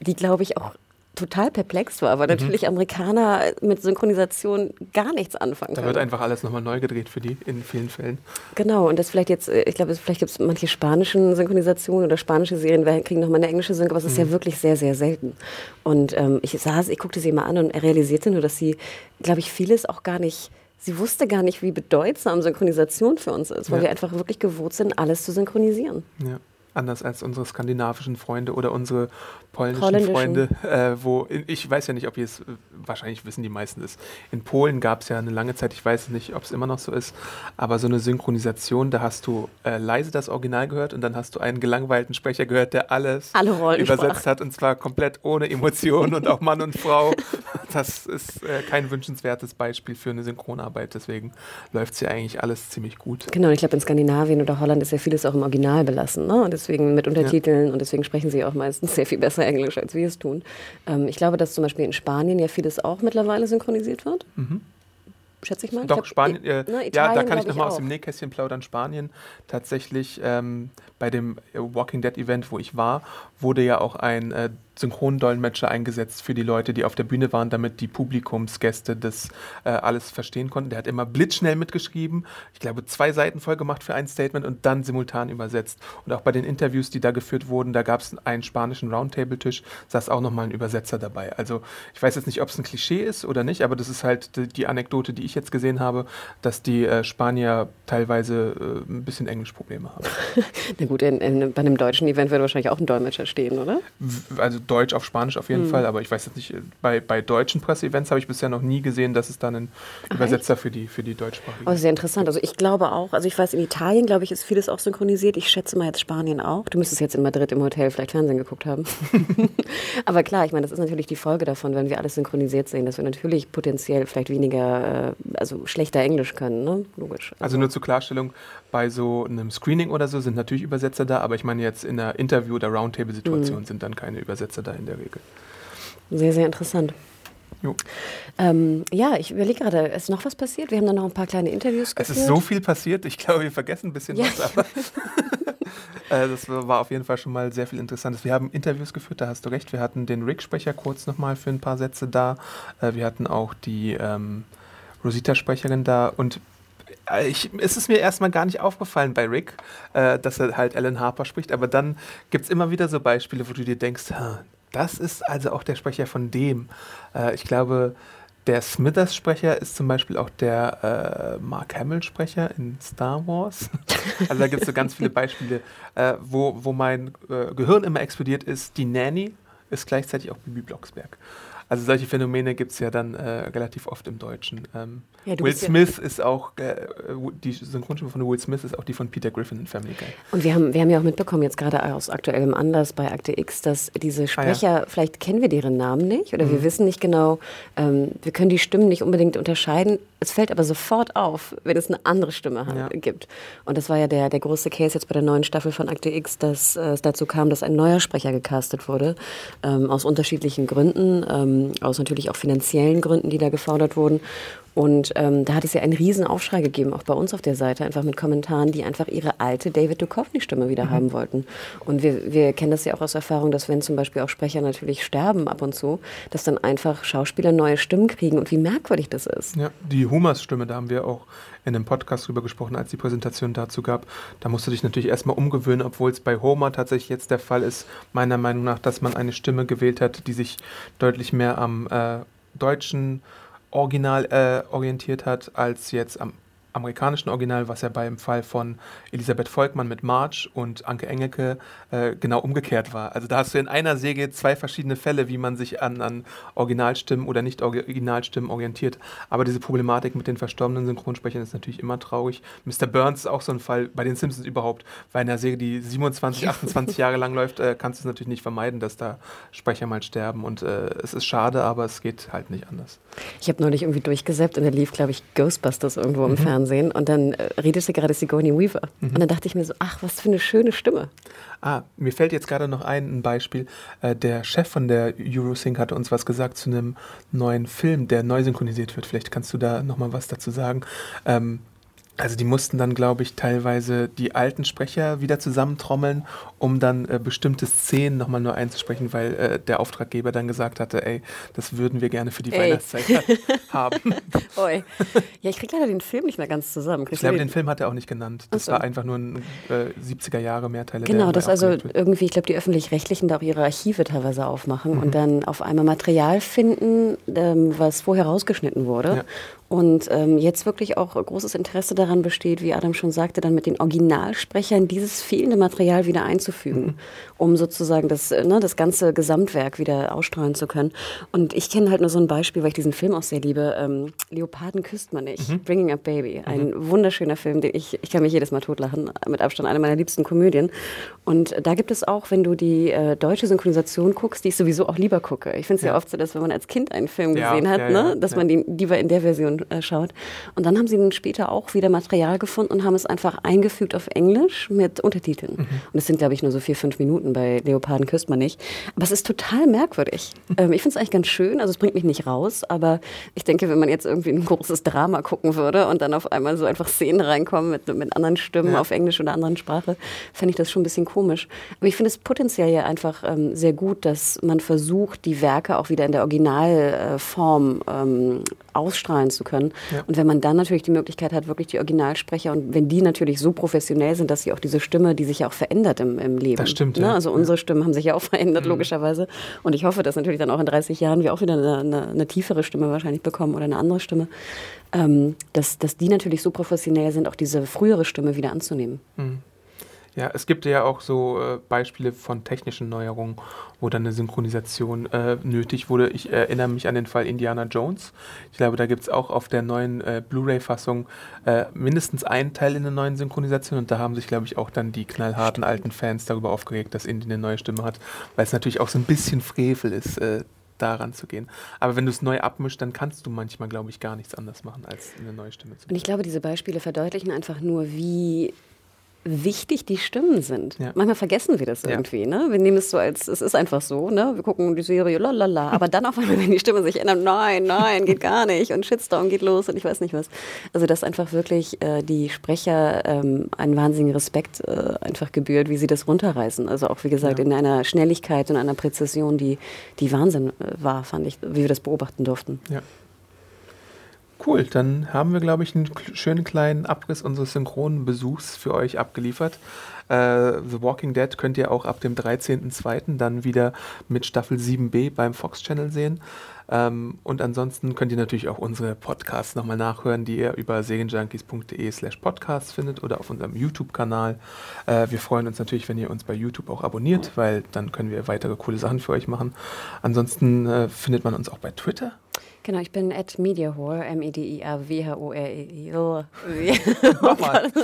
die, glaube ich, auch total perplex war, weil mhm. natürlich Amerikaner mit Synchronisation gar nichts anfangen Da wird einfach alles nochmal neu gedreht für die in vielen Fällen. Genau, und das vielleicht jetzt, äh, ich glaube, vielleicht gibt es manche spanischen Synchronisationen oder spanische Serien kriegen nochmal eine englische Synchro, aber es ist mhm. ja wirklich sehr, sehr selten. Und ähm, ich saß, ich guckte sie mal an und realisierte nur, dass sie, glaube ich, vieles auch gar nicht sie wusste gar nicht, wie bedeutsam Synchronisation für uns ist, weil ja. wir einfach wirklich gewohnt sind, alles zu synchronisieren. Ja anders als unsere skandinavischen Freunde oder unsere polnischen Freunde, äh, wo ich weiß ja nicht, ob ihr es, wahrscheinlich wissen die meisten es. In Polen gab es ja eine lange Zeit, ich weiß nicht, ob es immer noch so ist, aber so eine Synchronisation, da hast du äh, leise das Original gehört und dann hast du einen gelangweilten Sprecher gehört, der alles übersetzt hat und zwar komplett ohne Emotionen und auch Mann und Frau. Das ist äh, kein wünschenswertes Beispiel für eine Synchronarbeit, deswegen läuft es ja eigentlich alles ziemlich gut. Genau, ich glaube in Skandinavien oder Holland ist ja vieles auch im Original belassen. Ne? Und deswegen mit Untertiteln ja. und deswegen sprechen sie auch meistens sehr viel besser Englisch, als wir es tun. Ähm, ich glaube, dass zum Beispiel in Spanien ja vieles auch mittlerweile synchronisiert wird. Mhm schätze ich mal. Doch, ich Spanien, äh, ne, ja, da kann ich nochmal aus dem Nähkästchen plaudern. Spanien tatsächlich ähm, bei dem Walking Dead Event, wo ich war, wurde ja auch ein äh, Synchrondolmetscher eingesetzt für die Leute, die auf der Bühne waren, damit die Publikumsgäste das äh, alles verstehen konnten. Der hat immer blitzschnell mitgeschrieben, ich glaube zwei Seiten voll gemacht für ein Statement und dann simultan übersetzt. Und auch bei den Interviews, die da geführt wurden, da gab es einen spanischen Roundtable-Tisch, saß auch nochmal ein Übersetzer dabei. Also ich weiß jetzt nicht, ob es ein Klischee ist oder nicht, aber das ist halt die, die Anekdote, die ich jetzt gesehen habe, dass die äh, Spanier teilweise äh, ein bisschen Englischprobleme haben. Na gut, in, in, bei einem deutschen Event würde wahrscheinlich auch ein Dolmetscher stehen, oder? Also Deutsch auf Spanisch auf jeden mhm. Fall, aber ich weiß jetzt nicht, bei, bei deutschen Presseevents habe ich bisher noch nie gesehen, dass es dann einen Ach, Übersetzer für die, für die deutschsprachigen Oh, sehr interessant. Also ich glaube auch, also ich weiß, in Italien, glaube ich, ist vieles auch synchronisiert. Ich schätze mal jetzt Spanien auch. Du müsstest jetzt in Madrid im Hotel vielleicht Fernsehen geguckt haben. aber klar, ich meine, das ist natürlich die Folge davon, wenn wir alles synchronisiert sehen, dass wir natürlich potenziell vielleicht weniger, äh, also schlechter Englisch können, ne? Logisch. Also, also nur zur Klarstellung, bei so einem Screening oder so sind natürlich Übersetzer da, aber ich meine jetzt in einer Interview- oder Roundtable-Situation mhm. sind dann keine Übersetzer da in der Regel. Sehr, sehr interessant. Ähm, ja, ich überlege gerade, ist noch was passiert? Wir haben dann noch ein paar kleine Interviews geführt. Es ist so viel passiert, ich glaube, wir vergessen ein bisschen ja. was, aber äh, das war auf jeden Fall schon mal sehr viel Interessantes. Wir haben Interviews geführt, da hast du recht. Wir hatten den Rick-Sprecher kurz nochmal für ein paar Sätze da. Äh, wir hatten auch die ähm, Rosita-Sprecherin da und ich, es ist mir erstmal gar nicht aufgefallen bei Rick, äh, dass er halt Alan Harper spricht, aber dann gibt es immer wieder so Beispiele, wo du dir denkst, das ist also auch der Sprecher von dem. Äh, ich glaube, Der Smithers-Sprecher ist zum Beispiel auch der äh, Mark Hamill-Sprecher in Star Wars. also da gibt es so ganz viele Beispiele, äh, wo, wo mein äh, Gehirn immer explodiert ist. Die Nanny ist gleichzeitig auch Bibi Blocksberg. Also solche Phänomene gibt es ja dann äh, relativ oft im Deutschen. Ähm, ja, Will Smith ja ist auch, äh, die Synchronstimme von Will Smith ist auch die von Peter Griffin in Family Guy. Und wir haben, wir haben ja auch mitbekommen, jetzt gerade aus aktuellem Anlass bei Akte X, dass diese Sprecher, ah, ja. vielleicht kennen wir deren Namen nicht oder mhm. wir wissen nicht genau, ähm, wir können die Stimmen nicht unbedingt unterscheiden. Es fällt aber sofort auf, wenn es eine andere Stimme hat, gibt. Und das war ja der, der große Case jetzt bei der neuen Staffel von Akte X, dass äh, es dazu kam, dass ein neuer Sprecher gecastet wurde, ähm, aus unterschiedlichen Gründen, ähm, aus natürlich auch finanziellen Gründen, die da gefordert wurden. Und ähm, da hat es ja einen riesen Aufschrei gegeben, auch bei uns auf der Seite, einfach mit Kommentaren, die einfach ihre alte David Duchovny-Stimme wieder mhm. haben wollten. Und wir, wir kennen das ja auch aus Erfahrung, dass wenn zum Beispiel auch Sprecher natürlich sterben ab und zu, dass dann einfach Schauspieler neue Stimmen kriegen und wie merkwürdig das ist. Ja, die Humas-Stimme, da haben wir auch in einem Podcast drüber gesprochen, als die Präsentation dazu gab. Da musst du dich natürlich erstmal umgewöhnen, obwohl es bei Homer tatsächlich jetzt der Fall ist, meiner Meinung nach, dass man eine Stimme gewählt hat, die sich deutlich mehr am äh, deutschen Original äh, orientiert hat, als jetzt am amerikanischen Original, was ja beim Fall von Elisabeth Volkmann mit March und Anke Engelke äh, genau umgekehrt war. Also da hast du in einer Säge zwei verschiedene Fälle, wie man sich an, an Originalstimmen oder nicht Originalstimmen orientiert. Aber diese Problematik mit den verstorbenen Synchronsprechern ist natürlich immer traurig. Mr. Burns ist auch so ein Fall bei den Simpsons überhaupt. Bei einer Serie, die 27, 28 Jahre lang läuft, äh, kannst du es natürlich nicht vermeiden, dass da Sprecher mal sterben. Und äh, es ist schade, aber es geht halt nicht anders. Ich habe neulich irgendwie durchgesäppt und da lief, glaube ich, Ghostbusters irgendwo im mhm. Fernsehen. Fernsehen und dann äh, redete gerade Sigourney Weaver. Mhm. Und dann dachte ich mir so, ach, was für eine schöne Stimme. Ah, mir fällt jetzt gerade noch ein, ein Beispiel. Äh, der Chef von der Eurosync hatte uns was gesagt zu einem neuen Film, der neu synchronisiert wird. Vielleicht kannst du da nochmal was dazu sagen. Ähm, also die mussten dann, glaube ich, teilweise die alten Sprecher wieder zusammentrommeln, um dann äh, bestimmte Szenen nochmal nur einzusprechen, weil äh, der Auftraggeber dann gesagt hatte, ey, das würden wir gerne für die ey. Weihnachtszeit haben. Oi. Ja, ich kriege leider den Film nicht mehr ganz zusammen. Kriegst ich glaube, den Film hat er auch nicht genannt. Das so. war einfach nur ein äh, 70er Jahre Mehrteile. Genau, das also irgendwie, ich glaube, die Öffentlich-Rechtlichen da auch ihre Archive teilweise aufmachen mhm. und dann auf einmal Material finden, ähm, was vorher rausgeschnitten wurde. Ja. Und ähm, jetzt wirklich auch großes Interesse daran besteht, wie Adam schon sagte, dann mit den Originalsprechern dieses fehlende Material wieder einzufügen, mhm. um sozusagen das, äh, ne, das ganze Gesamtwerk wieder ausstrahlen zu können. Und ich kenne halt nur so ein Beispiel, weil ich diesen Film auch sehr liebe. Ähm, Leoparden küsst man nicht. Mhm. Bringing Up Baby. Ein mhm. wunderschöner Film, den ich, ich kann mich jedes Mal totlachen. Mit Abstand eine meiner liebsten Komödien. Und da gibt es auch, wenn du die äh, deutsche Synchronisation guckst, die ich sowieso auch lieber gucke. Ich finde es ja. ja. oft so, dass wenn man als Kind einen Film ja, gesehen hat, ja, ne, dass man die lieber in der Version äh, schaut. Und dann haben sie dann später auch wieder Material gefunden und haben es einfach eingefügt auf Englisch mit Untertiteln. Mhm. Und es sind, glaube ich, nur so vier, fünf Minuten. Bei Leoparden küsst man nicht. Aber es ist total merkwürdig. Mhm. Ähm, ich finde es eigentlich ganz schön. Also es bringt mich nicht raus. Aber ich denke, wenn man jetzt irgendwie ein großes Drama gucken würde und dann auf einmal so einfach Szenen reinkommen mit, mit anderen Stimmen ja. auf Englisch oder anderen Sprache, fände ich das schon ein bisschen komisch. Aber ich finde es potenziell ja einfach ähm, sehr gut, dass man versucht, die Werke auch wieder in der Originalform ähm, ausstrahlen zu können. Ja. Und wenn man dann natürlich die Möglichkeit hat, wirklich die Originalsprecher und wenn die natürlich so professionell sind, dass sie auch diese Stimme, die sich ja auch verändert im, im Leben. Das stimmt. Ne? Also unsere Stimmen haben sich ja auch verändert, mhm. logischerweise. Und ich hoffe, dass natürlich dann auch in 30 Jahren wir auch wieder eine, eine, eine tiefere Stimme wahrscheinlich bekommen oder eine andere Stimme. Ähm, dass, dass die natürlich so professionell sind, auch diese frühere Stimme wieder anzunehmen. Mhm. Ja, es gibt ja auch so äh, Beispiele von technischen Neuerungen, wo dann eine Synchronisation äh, nötig wurde. Ich erinnere mich an den Fall Indiana Jones. Ich glaube, da gibt es auch auf der neuen äh, Blu-ray-Fassung äh, mindestens einen Teil in der neuen Synchronisation und da haben sich, glaube ich, auch dann die knallharten alten Fans darüber aufgeregt, dass Indy eine neue Stimme hat, weil es natürlich auch so ein bisschen Frevel ist, äh, daran zu gehen. Aber wenn du es neu abmischst, dann kannst du manchmal, glaube ich, gar nichts anderes machen, als eine neue Stimme zu machen. Und ich glaube, diese Beispiele verdeutlichen einfach nur, wie wichtig die Stimmen sind. Ja. Manchmal vergessen wir das irgendwie. Ja. Ne? Wir nehmen es so als, es ist einfach so. Ne? Wir gucken die Serie, lalala. Aber dann auf einmal, wenn die Stimme sich ändert, nein, nein, geht gar nicht. Und Shitstorm geht los und ich weiß nicht was. Also, dass einfach wirklich äh, die Sprecher ähm, einen wahnsinnigen Respekt äh, einfach gebührt, wie sie das runterreißen. Also auch, wie gesagt, ja. in einer Schnelligkeit und einer Präzision, die, die Wahnsinn äh, war, fand ich, wie wir das beobachten durften. Ja. Cool, dann haben wir, glaube ich, einen schönen kleinen Abriss unseres synchronen Besuchs für euch abgeliefert. Äh, The Walking Dead könnt ihr auch ab dem 13.02. dann wieder mit Staffel 7b beim Fox Channel sehen. Ähm, und ansonsten könnt ihr natürlich auch unsere Podcasts nochmal nachhören, die ihr über serienjunkies.de slash podcasts findet oder auf unserem YouTube-Kanal. Äh, wir freuen uns natürlich, wenn ihr uns bei YouTube auch abonniert, weil dann können wir weitere coole Sachen für euch machen. Ansonsten äh, findet man uns auch bei Twitter. Genau, ich bin at Mediahore, M-E-D-I-A-W-H-O-R-E-I. Nochmal.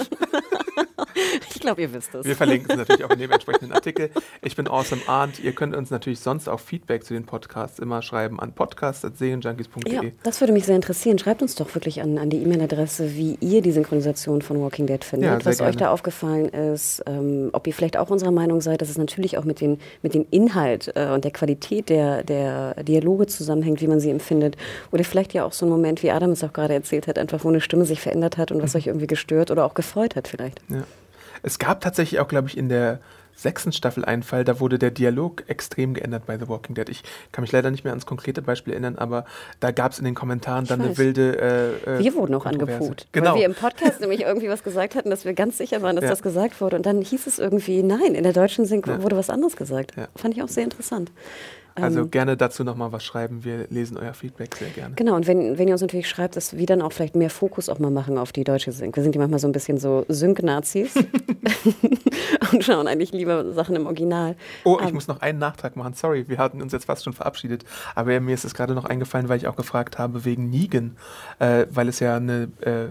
Ich glaube, ihr wisst es. Wir verlinken es natürlich auch in dem entsprechenden Artikel. Ich bin Awesome Arndt. Ihr könnt uns natürlich sonst auch Feedback zu den Podcasts immer schreiben an podcast.serienjunkies.de. Ja, das würde mich sehr interessieren. Schreibt uns doch wirklich an, an die E-Mail-Adresse, wie ihr die Synchronisation von Walking Dead findet, Ja, was euch gerne. da aufgefallen ist, ähm, ob ihr vielleicht auch unserer Meinung seid, dass es natürlich auch mit, den, mit dem Inhalt äh, und der Qualität der, der Dialoge zusammenhängt, wie man sie empfindet. Oder vielleicht ja auch so ein Moment, wie Adam es auch gerade erzählt hat, einfach wo eine Stimme sich verändert hat und was euch irgendwie gestört oder auch gefreut hat vielleicht. Ja. Es gab tatsächlich auch, glaube ich, in der sechsten Staffel einen Fall, da wurde der Dialog extrem geändert bei The Walking Dead. Ich kann mich leider nicht mehr ans konkrete Beispiel erinnern, aber da gab es in den Kommentaren dann eine weiß. wilde. Äh, äh, Wir wurden auch angefuht, Genau. weil wir im Podcast nämlich irgendwie was gesagt hatten, dass wir ganz sicher waren, dass Ja. das gesagt wurde. Und dann hieß es irgendwie, nein, in der deutschen Synchro Ja. wurde was anderes gesagt. Ja. Fand ich auch sehr interessant. Also Ähm, gerne dazu nochmal was schreiben. Wir lesen euer Feedback sehr gerne. Genau, und wenn, wenn ihr uns natürlich schreibt, dass wir dann auch vielleicht mehr Fokus auch mal machen auf die deutsche Sync. Wir sind ja manchmal so ein bisschen so Sync-Nazis und schauen eigentlich lieber Sachen im Original. Oh, ich Ähm, muss noch einen Nachtrag machen. Sorry, wir hatten uns jetzt fast schon verabschiedet. Aber mir ist es gerade noch eingefallen, weil ich auch gefragt habe wegen Negan. Äh, weil es ja eine äh,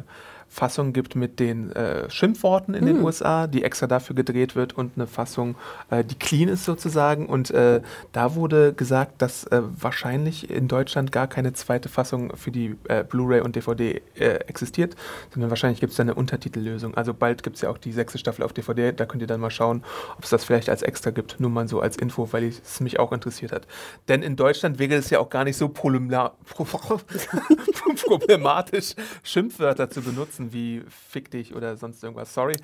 Fassung gibt mit den äh, Schimpfworten in Hm. den USA, die extra dafür gedreht wird und eine Fassung, äh, die clean ist sozusagen. Und äh, da wurde gesagt, dass äh, wahrscheinlich in Deutschland gar keine zweite Fassung für die äh, Blu-ray und DVD äh, existiert, sondern wahrscheinlich gibt es da eine Untertitellösung. Also bald gibt es ja auch die sechste Staffel auf DVD. Da könnt ihr dann mal schauen, ob es das vielleicht als extra gibt. Nur mal so als Info, weil es mich auch interessiert hat. Denn in Deutschland wäre es ja auch gar nicht so problematisch, Schimpfwörter zu benutzen wie fick dich oder sonst irgendwas. Sorry.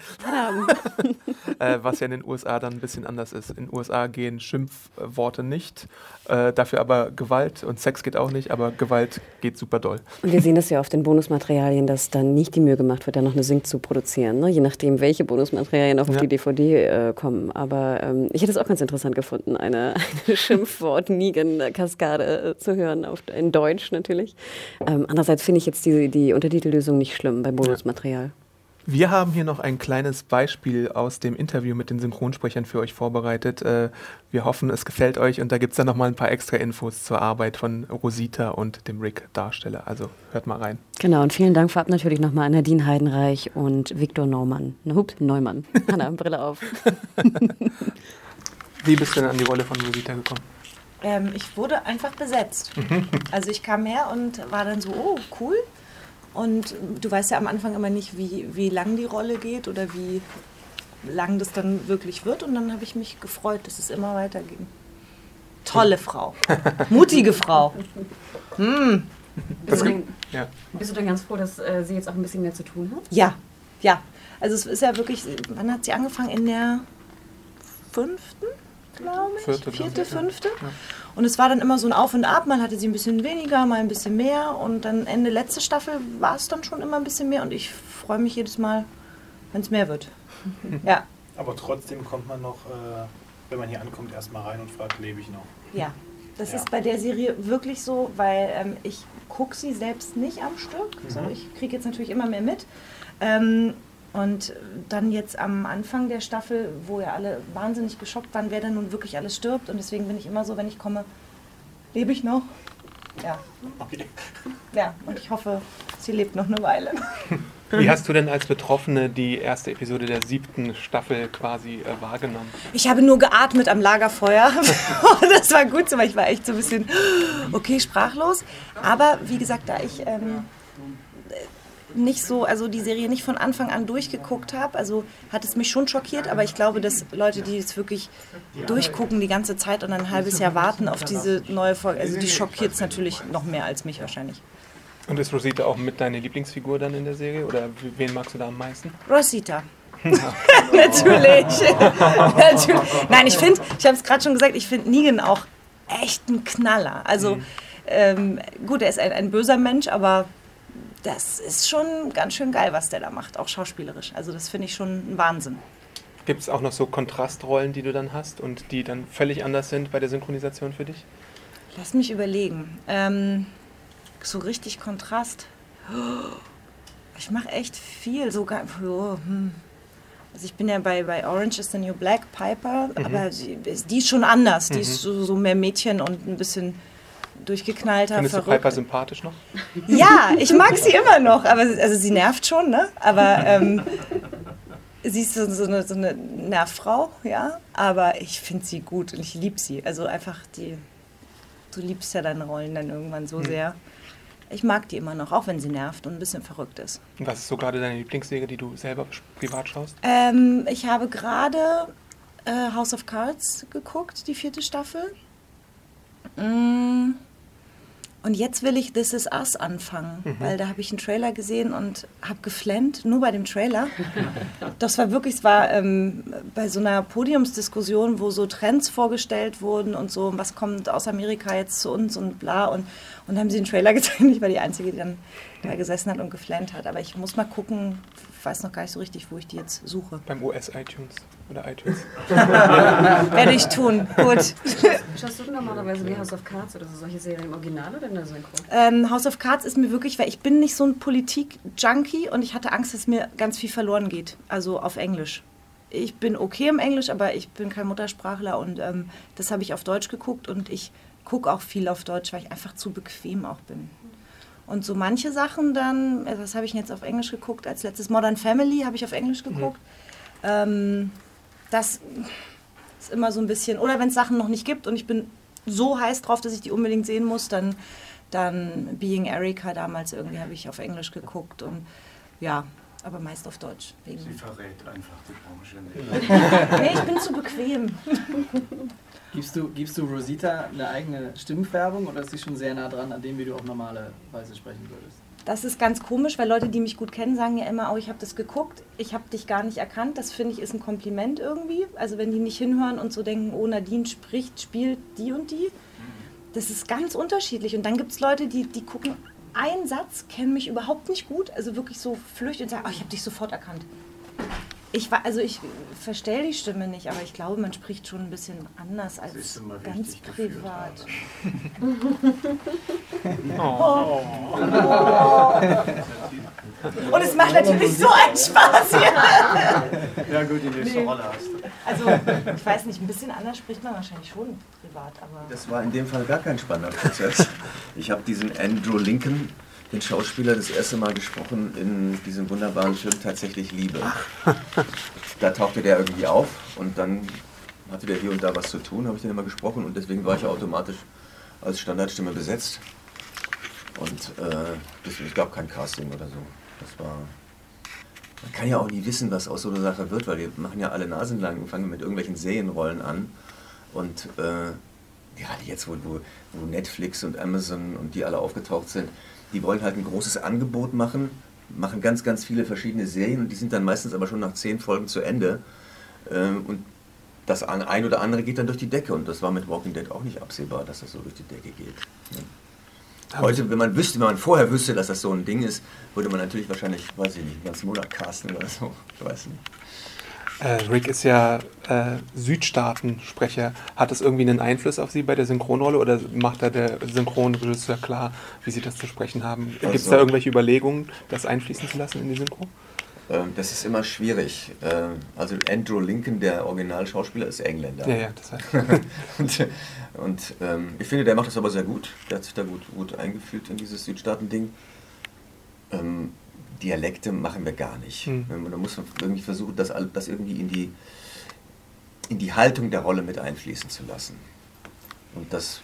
Äh, was ja in den USA dann ein bisschen anders ist. In den USA gehen Schimpfworte nicht, äh, dafür aber Gewalt und Sex geht auch nicht, aber Gewalt geht super doll. Und wir sehen das ja auf den Bonusmaterialien, dass dann nicht die Mühe gemacht wird, da noch eine Sync zu produzieren. Ne? Je nachdem, welche Bonusmaterialien auch auf Ja. die DVD äh, kommen. Aber ähm, ich hätte es auch ganz interessant gefunden, eine, eine Schimpfwort-Nigen-Kaskade äh, zu hören, auf, in Deutsch natürlich. Ähm, andererseits finde ich jetzt die, die Untertitellösung nicht schlimm beim Bonusmaterial. Wir haben hier noch ein kleines Beispiel aus dem Interview mit den Synchronsprechern für euch vorbereitet. Äh, wir hoffen, es gefällt euch und da gibt es dann nochmal ein paar extra Infos zur Arbeit von Rosita und dem Rick-Darsteller. Also hört mal rein. Genau, und vielen Dank vorab natürlich nochmal an Nadine Heidenreich und Viktor Neumann. Na, Hups, Neumann. Hanna, Brille auf. Wie bist du denn an die Rolle von Rosita gekommen? Ähm, ich wurde einfach besetzt. Also ich kam her und war dann so, oh, cool. Und du weißt ja am Anfang immer nicht, wie, wie lang die Rolle geht oder wie lang das dann wirklich wird. Und dann habe ich mich gefreut, dass es immer weiterging. Tolle Frau. Mutige Frau. Das ge- ja. Bist du denn ganz froh, dass äh, sie jetzt auch ein bisschen mehr zu tun hat? Ja, ja. Also es ist ja wirklich, wann hat sie angefangen? In der fünften, glaube ich? Vierte, Vierte, ich, ja. Und es war dann immer so ein Auf und Ab. Mal hatte sie ein bisschen weniger, mal ein bisschen mehr. Und dann Ende letzte Staffel war es dann schon immer ein bisschen mehr. Und ich freue mich jedes Mal, wenn es mehr wird. Ja, Aber trotzdem kommt man noch, äh, wenn man hier ankommt, erstmal rein und fragt, lebe ich noch? ja. Das Ja. ist bei der Serie wirklich so, weil ähm, ich gucke sie selbst nicht am Stück. So, Mhm. ich kriege jetzt natürlich immer mehr mit. Ähm, und dann jetzt am Anfang der Staffel, wo ja alle wahnsinnig geschockt waren, wer denn nun wirklich alles stirbt. Und deswegen bin ich immer so, wenn ich komme, lebe ich noch? Ja. Okay. Ja, und ich hoffe, sie lebt noch eine Weile. Wie hast du denn als Betroffene die erste Episode der siebten Staffel quasi äh, wahrgenommen? Ich habe nur geatmet am Lagerfeuer. Das war gut so, weil ich war echt so ein bisschen, okay, sprachlos. Aber wie gesagt, da ich ähm, nicht so, also die Serie nicht von Anfang an durchgeguckt habe, also hat es mich schon schockiert, aber ich glaube, dass Leute, die jetzt wirklich durchgucken die ganze Zeit und ein halbes Jahr warten auf diese neue Folge, also die schockiert es natürlich noch mehr als mich wahrscheinlich. Und ist Rosita auch mit deiner Lieblingsfigur dann in der Serie oder wen magst du da am meisten? Rosita. Natürlich. Natürlich. Nein, ich finde, ich habe es gerade schon gesagt, ich finde Negan auch echt ein Knaller. Also ähm, gut, er ist ein, ein böser Mensch, aber das ist schon ganz schön geil, was der da macht, auch schauspielerisch. Also das finde ich schon ein Wahnsinn. Gibt es auch noch so Kontrastrollen, die du dann hast und die dann völlig anders sind bei der Synchronisation für dich? Lass mich überlegen. Ähm, so richtig Kontrast. Ich mache echt viel. Sogar. Oh, hm. Also ich bin ja bei, bei Orange is the New Black Piper, mhm. aber die ist schon anders. Die ist mhm. so, so, mehr Mädchen und ein bisschen durchgeknallter. Findest verrückt. du Piper sympathisch noch? Ja, ich mag sie immer noch, aber also sie nervt schon, ne? Aber ähm, sie ist so, so, eine, so eine Nervfrau, ja. Aber ich finde sie gut und ich liebe sie. Also einfach die. Du liebst ja deine Rollen dann irgendwann so mhm. sehr ich mag die immer noch, auch wenn sie nervt und ein bisschen verrückt ist. Was ist so gerade deine Lieblingsserie, die du selber privat schaust? Ähm, ich habe gerade äh, House of Cards geguckt, die vierte Staffel. Mm. Und jetzt will ich This Is Us anfangen, mhm. weil da habe ich einen Trailer gesehen und habe geflennt, nur bei dem Trailer. das war wirklich, es war ähm, bei so einer Podiumsdiskussion, wo so Trends vorgestellt wurden und so, was kommt aus Amerika jetzt zu uns und bla. Und, und haben sie den Trailer gezeigt. Ich war die Einzige, die dann da gesessen hat und geflennt hat. Aber ich muss mal gucken, weiß noch gar nicht so richtig, wo ich die jetzt suche. Beim US-iTunes oder iTunes. Werde ich tun. Gut. Schaust du normalerweise wie House of Cards oder so solche Serien im Original oder in der Synchro? Ähm, House of Cards ist mir wirklich, weil ich bin nicht so ein Politik-Junkie und ich hatte Angst, dass mir ganz viel verloren geht. Also auf Englisch. Ich bin okay im Englisch, aber ich bin kein Muttersprachler und ähm, das habe ich auf Deutsch geguckt und ich gucke auch viel auf Deutsch, weil ich einfach zu bequem auch bin. Und so manche Sachen dann, äh, was habe ich jetzt auf Englisch geguckt? Als letztes Modern Family habe ich auf Englisch mhm. geguckt. Mhm. Ähm, das ist immer so ein bisschen, oder wenn es Sachen noch nicht gibt und ich bin so heiß drauf, dass ich die unbedingt sehen muss, dann, dann Being Erica damals irgendwie habe ich auf Englisch geguckt und ja, aber meist auf Deutsch. Wegen Sie verrät einfach die Branche nicht. nee, ich bin zu bequem. Gibst du, gibst du Rosita eine eigene Stimmfärbung oder ist sie schon sehr nah dran an dem, wie du auf normale Weise sprechen würdest? Das ist ganz komisch, weil Leute, die mich gut kennen, sagen ja immer, oh, ich habe das geguckt, ich habe dich gar nicht erkannt. Das finde ich ist ein Kompliment irgendwie. Also wenn die nicht hinhören und so denken, oh, Nadine spricht, spielt die und die. Das ist ganz unterschiedlich. Und dann gibt es Leute, die, die gucken einen Satz, kennen mich überhaupt nicht gut, also wirklich so flüchtig und sagen, oh, ich habe dich sofort erkannt. Ich war, also ich verstelle die Stimme nicht, aber ich glaube, man spricht schon ein bisschen anders als ganz privat. oh. Und es macht natürlich so einen Spaß hier. Ja gut, die nächste nee. Rolle hast du. Also ich weiß nicht, ein bisschen anders spricht man wahrscheinlich schon privat, aber. Das war in dem Fall gar kein spannender Prozess. Ich habe diesen Andrew Lincoln den Schauspieler das erste Mal gesprochen in diesem wunderbaren Film Tatsächlich Liebe. Da tauchte der irgendwie auf und dann hatte der hier und da was zu tun, habe ich den immer gesprochen und deswegen war ich automatisch als Standardstimme besetzt. Und äh, es gab kein Casting oder so. Das war. Man kann ja auch nie wissen, was aus so einer Sache wird, weil wir machen ja alle Nasen lang und fangen mit irgendwelchen Serienrollen an. Und äh, gerade jetzt, wo, wo Netflix und Amazon und die alle aufgetaucht sind, die wollen halt ein großes Angebot machen, machen ganz, ganz viele verschiedene Serien und die sind dann meistens aber schon nach zehn Folgen zu Ende. Ähm, und das ein oder andere geht dann durch die Decke und das war mit Walking Dead auch nicht absehbar, dass das so durch die Decke geht. Heute, wenn man wüsste, wenn man vorher wüsste, dass das so ein Ding ist, würde man natürlich wahrscheinlich, weiß ich nicht, einen ganzen Monat casten oder so. Ich weiß nicht. Äh, Rick ist ja äh, Südstaatensprecher. Hat das irgendwie einen Einfluss auf Sie bei der Synchronrolle oder macht da der Synchronregisseur klar, wie Sie das zu sprechen haben? Also, Gibt es da irgendwelche Überlegungen, das einfließen zu lassen in die Synchro? Ähm, das ist immer schwierig. Ähm, also Andrew Lincoln, der Originalschauspieler, ist Engländer. Ja, ja, das heißt. und, und ähm, ich finde, der macht das aber sehr gut. Der hat sich da gut, gut eingefühlt in dieses Südstaaten-Ding. Ähm, Dialekte machen wir gar nicht. Mhm. Da muss man irgendwie versuchen, das, das irgendwie in die, in die Haltung der Rolle mit einfließen zu lassen. Und das,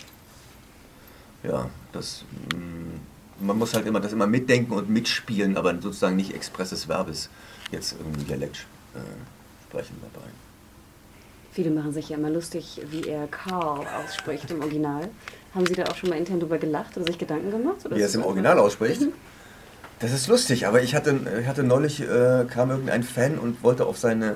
ja, das, mm, man muss halt immer das immer mitdenken und mitspielen, aber sozusagen nicht expresses Verbes jetzt irgendwie Dialekt äh, sprechen dabei. Viele machen sich ja immer lustig, wie er Carl ausspricht im Original. Haben Sie da auch schon mal intern drüber gelacht oder sich Gedanken gemacht? Oder wie er es im Original ausspricht? Das ist lustig, aber ich hatte, ich hatte neulich, äh, kam irgendein Fan und wollte auf seine,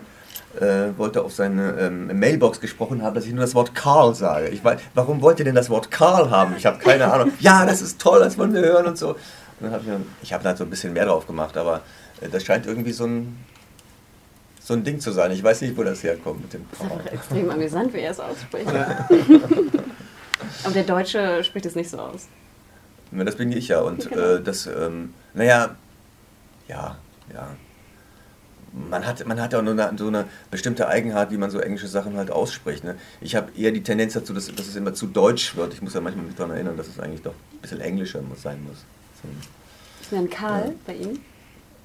äh, wollte auf seine ähm, Mailbox gesprochen haben, dass ich nur das Wort Karl sage. Ich weiß, warum wollt ihr denn das Wort Karl haben? Ich habe keine Ahnung. ja, das ist toll, das wollen wir hören und so. Und dann hab ich, ich habe da so ein bisschen mehr drauf gemacht, aber äh, das scheint irgendwie so ein, so ein Ding zu sein. Ich weiß nicht, wo das herkommt mit dem Das ist einfach extrem amüsant, wie er es ausspricht. Aber der Deutsche spricht es nicht so aus. Ja, Das bin ich ja. Und Genau. äh, das, ähm, naja, ja, ja. Man hat, man hat auch nur eine, so eine bestimmte Eigenart, wie man so englische Sachen halt ausspricht. Ne? Ich habe eher die Tendenz dazu, dass, dass es immer zu deutsch wird. Ich muss ja manchmal mich daran erinnern, dass es eigentlich doch ein bisschen englischer muss, sein muss. So. Ist denn Karl bei Ihnen?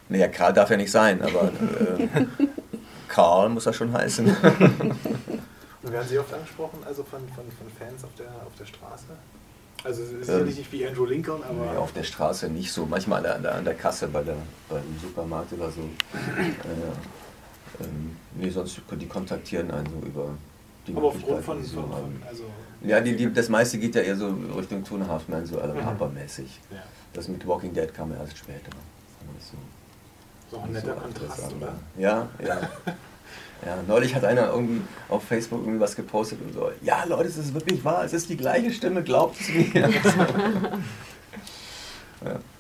Naja, Karl darf ja nicht sein, aber äh, Karl muss er schon heißen. Und werden Sie oft angesprochen, also von, von, von Fans auf der, auf der Straße? Also es ist Ähm, sicherlich nicht wie Andrew Lincoln, aber Nee, auf der Straße nicht so. Manchmal an der, an der, Kasse bei der, beim Supermarkt oder so. Äh, ähm, nee, sonst die kontaktieren einen so über die aber aufgrund von, von, so von haben. also Ja, die, die, das meiste geht ja eher so Richtung Two and a Half Men, so Alan Mhm. Harper-mäßig. ja, Das mit Walking Dead kam ja erst später. So, so ein netter Kontrast, oder? Ja, ja. Ja, neulich hat einer irgendwie auf Facebook irgendwie was gepostet und so, ja Leute, es ist wirklich wahr, es ist die gleiche Stimme, glaubt es mir.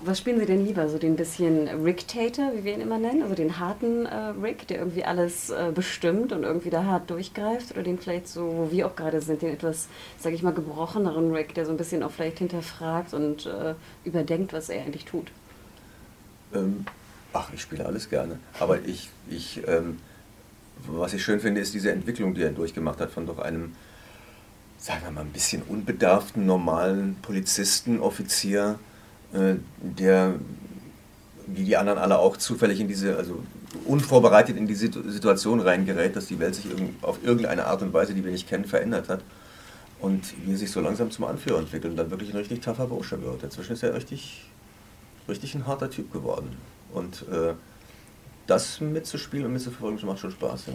Was spielen Sie denn lieber? So den bisschen Rick-Tater, wie wir ihn immer nennen? Also den harten äh, Rick, der irgendwie alles äh, bestimmt und irgendwie da hart durchgreift? Oder den vielleicht so, wo wir auch gerade sind, den etwas, sag ich mal, gebrocheneren Rick, der so ein bisschen auch vielleicht hinterfragt und äh, überdenkt, was er eigentlich tut? Ähm, ach, ich spiele alles gerne. Aber ich, ich ähm, was ich schön finde, ist diese Entwicklung, die er durchgemacht hat, von doch einem, sagen wir mal, ein bisschen unbedarften, normalen Polizisten, Offizier, äh, der, wie die anderen alle auch, zufällig in diese, also unvorbereitet in die Situ- Situation reingerät, dass die Welt sich auf irgendeine Art und Weise, die wir nicht kennen, verändert hat. Und wie er sich so langsam zum Anführer entwickelt und dann wirklich ein richtig taffer Bursche wird. Inzwischen ist er richtig, richtig ein harter Typ geworden. Und äh, das mitzuspielen und mitzuverfolgen, das macht schon Spaß. Ja.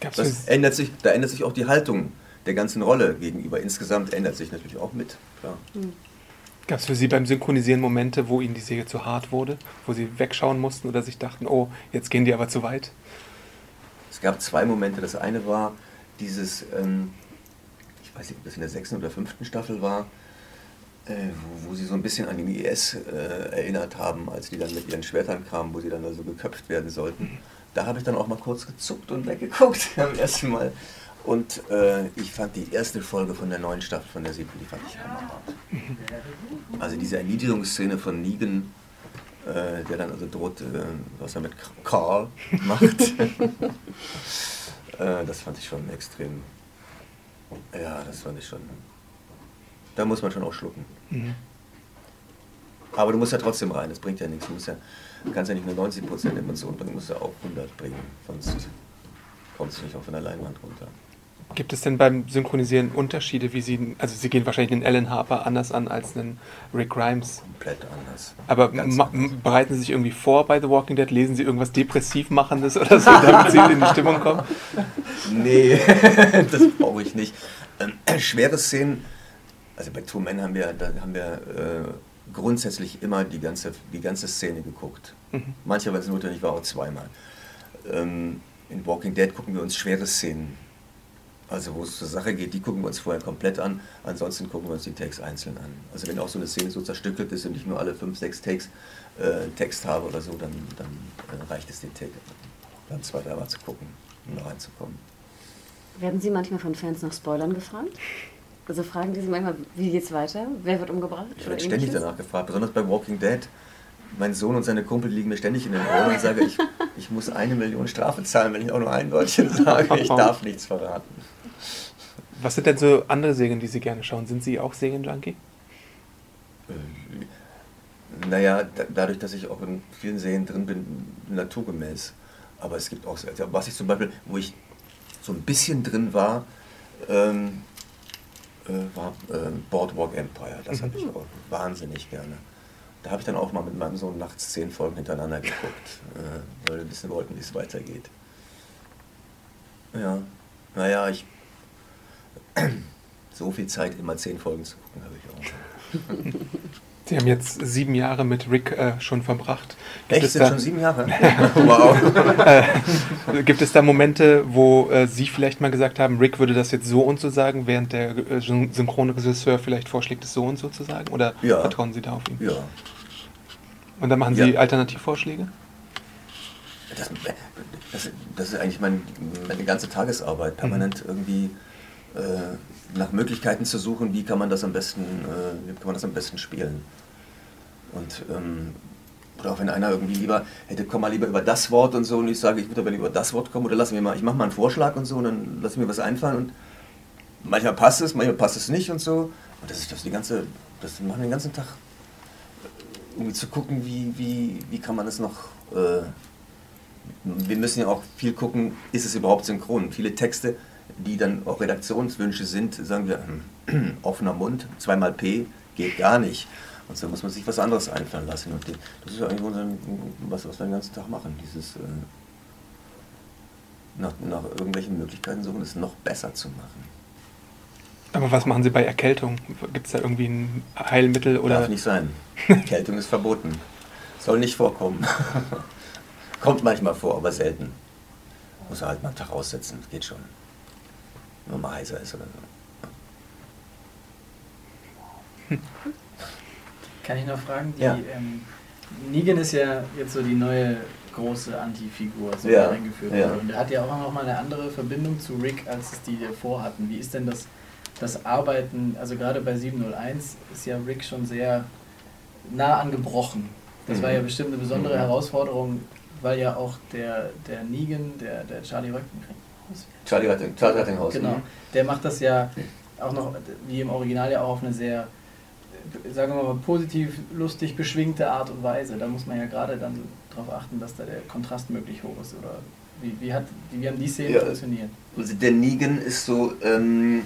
Gab's Das ändert sich, da ändert sich auch die Haltung der ganzen Rolle gegenüber. Insgesamt ändert sich natürlich auch mit. Klar. gab's für Sie beim Synchronisieren Momente, wo Ihnen die Serie zu hart wurde? Wo Sie wegschauen mussten oder sich dachten, oh, jetzt gehen die aber zu weit? Es gab zwei Momente. Das eine war dieses, ähm, ich weiß nicht, ob das in der sechsten oder fünften Staffel war, äh, wo, wo sie so ein bisschen an den IS äh, erinnert haben, als die dann mit ihren Schwertern kamen, wo sie dann also geköpft werden sollten. Da habe ich dann auch mal kurz gezuckt und weggeguckt am ersten Mal. Und äh, ich fand die erste Folge von der neuen Staffel von der siebten, die fand ich hammerhart. Also diese Erniedrigungsszene von Negan, äh, der dann also droht, äh, was er mit Carl macht. äh, das fand ich schon extrem. Ja, das fand ich schon. Da muss man schon auch schlucken. Mhm. Aber du musst ja trotzdem rein, das bringt ja nichts. Du, musst ja, kannst ja nicht nur 90% Emotionen bringen, du musst ja auch 100 bringen. Sonst kommst du nicht auf einer Leinwand runter. Gibt es denn beim Synchronisieren Unterschiede, wie Sie, also Sie gehen wahrscheinlich den Alan Harper anders an als einen Rick Grimes. Komplett anders. Aber anders. bereiten Sie sich irgendwie vor bei The Walking Dead? Lesen Sie irgendwas depressiv machendes oder so, damit Sie in die Stimmung kommen? Nee, das brauche ich nicht. Ähm, schwere Szenen, also bei Two Men haben wir, da haben wir äh, grundsätzlich immer die ganze, die ganze Szene geguckt. Mhm. Manchmal, wenn es notwendig war, auch zweimal. Ähm, in Walking Dead gucken wir uns schwere Szenen. Also wo es zur Sache geht, die gucken wir uns vorher komplett an. Ansonsten gucken wir uns die Takes einzeln an. Also wenn auch so eine Szene so zerstückelt ist und ich nur alle fünf, sechs Takes äh, Text habe oder so, dann, dann äh, reicht es den Take dann zwei, dreimal zu gucken, um da reinzukommen. Werden Sie manchmal von Fans nach Spoilern gefragt? Also fragen die Sie manchmal, wie geht's weiter? Wer wird umgebracht? Ich werde ständig ähnliches? danach gefragt, besonders bei Walking Dead. Mein Sohn und seine Kumpel liegen mir ständig in den Ohren und sage, ich, ich muss eine Million Strafe zahlen, wenn ich auch nur ein Wörtchen sage. Ich darf nichts verraten. Was sind denn so andere Serien, die Sie gerne schauen? Sind Sie auch Serienjunkie? Äh, Naja, da, dadurch, dass ich auch in vielen Serien drin bin, naturgemäß. Aber es gibt auch, also was ich zum Beispiel, wo ich so ein bisschen drin war, ähm, äh, war äh, Boardwalk Empire. Das habe ich auch wahnsinnig gerne. Da habe ich dann auch mal mit meinem Sohn nachts zehn Folgen hintereinander geguckt, äh, weil wir ein bisschen wollten, wie es weitergeht. Ja, naja, ich. So viel Zeit, immer zehn Folgen zu gucken, habe ich auch. Sie haben jetzt sieben Jahre mit Rick äh, schon verbracht. Gibt Echt? es, Sind da, schon sieben Jahre? wow. gibt es da Momente, wo äh, Sie vielleicht mal gesagt haben, Rick würde das jetzt so und so sagen, während der äh, Syn- Synchronregisseur vielleicht vorschlägt, es so und so zu sagen? Oder Ja. vertrauen Sie da auf ihn? Ja. Und dann machen Sie Ja. Alternativvorschläge? Das, Das, das ist eigentlich mein, meine ganze Tagesarbeit, permanent irgendwie äh, nach Möglichkeiten zu suchen, wie kann man das am besten, äh, wie kann man das am besten spielen. Und ähm, oder auch wenn einer irgendwie lieber hätte, komm mal lieber über das Wort und so und ich sage, ich würde aber lieber über das Wort kommen oder lass mir mal, ich mache mal einen Vorschlag und so und dann lass mir was einfallen und manchmal passt es, manchmal passt es nicht und so. Und das ist das die ganze, das machen wir den ganzen Tag, irgendwie zu gucken, wie, wie, wie kann man das noch. Äh, wir müssen ja auch viel gucken, ist es überhaupt synchron? Viele Texte, die dann auch Redaktionswünsche sind, sagen wir, offener Mund, zweimal P, geht gar nicht. Und so muss man sich was anderes einfallen lassen. Und das ist eigentlich unser, was, was wir den ganzen Tag machen, dieses äh, nach, nach irgendwelchen Möglichkeiten suchen, es noch besser zu machen. Aber was machen Sie bei Erkältung? Gibt es da irgendwie ein Heilmittel oder? Darf nicht sein. Erkältung ist verboten. Soll nicht vorkommen. Kommt manchmal vor, aber selten. Muss er halt mal einen Tag aussetzen, geht schon. Nur mal heißer ist oder so. Kann ich noch fragen? Die, Ja. ähm, Negan ist ja jetzt so die neue große Anti-Figur, so Ja, eingeführt ja. wurde. Und er hat ja auch noch mal eine andere Verbindung zu Rick, als es die davor hatten. Wie ist denn das, das Arbeiten, also gerade bei 701 ist ja Rick schon sehr nah angebrochen. Das war Mhm. ja bestimmt eine besondere Mhm. Herausforderung, weil ja auch der, der Negan, der, der Charlie Röttgenhaus, Charlie, Retting, Charlie Rettinghaus. Genau. mhm. Der macht das ja auch noch, wie im Original ja auch auf eine sehr, sagen wir mal, positiv, lustig, beschwingte Art und Weise. Da muss man ja gerade dann darauf achten, dass da der Kontrast möglich hoch ist. Oder wie, wie, hat, wie haben die Szenen Ja. funktioniert? Also der Negan ist so, ähm,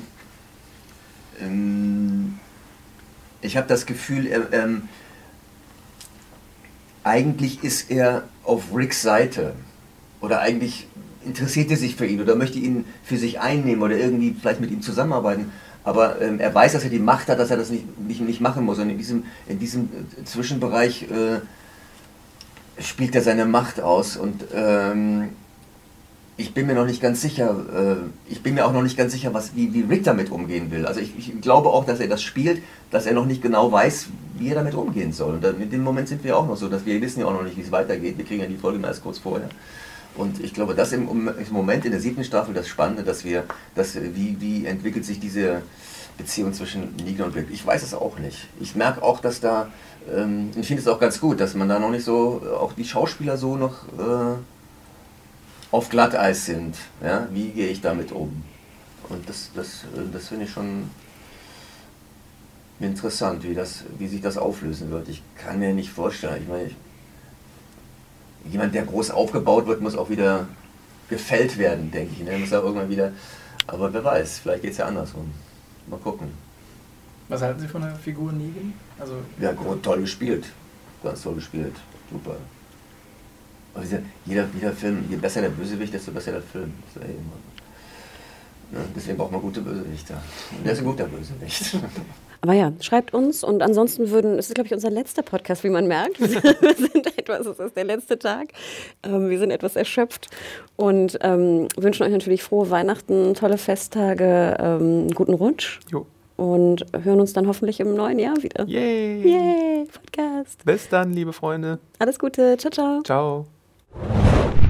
ähm, ich habe das Gefühl, er, ähm, eigentlich ist er auf Ricks Seite. Oder eigentlich interessiert er sich für ihn oder möchte ihn für sich einnehmen oder irgendwie vielleicht mit ihm zusammenarbeiten. Aber ähm, er weiß, dass er die Macht hat, dass er das nicht, nicht, nicht machen muss. Und in diesem, in diesem äh, Zwischenbereich äh, spielt er seine Macht aus. Und ähm, ich bin mir noch nicht ganz sicher, äh, ich bin mir auch noch nicht ganz sicher, was, wie, wie Rick damit umgehen will. Also ich, ich glaube auch, dass er das spielt, dass er noch nicht genau weiß, wie er damit umgehen soll. Und in dem Moment sind wir auch noch so, dass wir wissen ja auch noch nicht, wie es weitergeht. Wir kriegen ja die Folge erst kurz vorher. Und ich glaube, das im, im Moment in der siebten Staffel das Spannende, dass wir, dass, wie, wie entwickelt sich diese Beziehung zwischen Negan und Rick. Ich weiß es auch nicht. Ich merke auch, dass da, ähm, ich finde es auch ganz gut, dass man da noch nicht so, auch die Schauspieler so noch äh, auf Glatteis sind. Ja? Wie gehe ich damit um? Und das, das, äh, das finde ich schon interessant, wie, das, wie sich das auflösen wird. Ich kann mir nicht vorstellen. Ich meine, jemand, der groß aufgebaut wird, muss auch wieder gefällt werden, denke ich. Ne? Muss auch irgendwann wieder. Aber wer weiß, vielleicht geht es ja andersrum. Mal gucken. Was halten Sie von der Figur Negan? Also, Ja, toll gespielt. Ganz toll gespielt. Super. Aber jeder, jeder Film, je besser der Bösewicht, desto besser der Film. Ne? Deswegen braucht man gute Bösewichter. Und der ist ein guter Bösewicht. Aber ja, schreibt uns und ansonsten würden, es ist glaube ich unser letzter Podcast, wie man merkt. Wir sind etwas, es ist der letzte Tag. Ähm, wir sind etwas erschöpft und ähm, wünschen euch natürlich frohe Weihnachten, tolle Festtage, ähm, guten Rutsch Jo. und hören uns dann hoffentlich im neuen Jahr wieder. Yay! Yay, Podcast. Bis dann, liebe Freunde. Alles Gute, ciao, ciao. Ciao.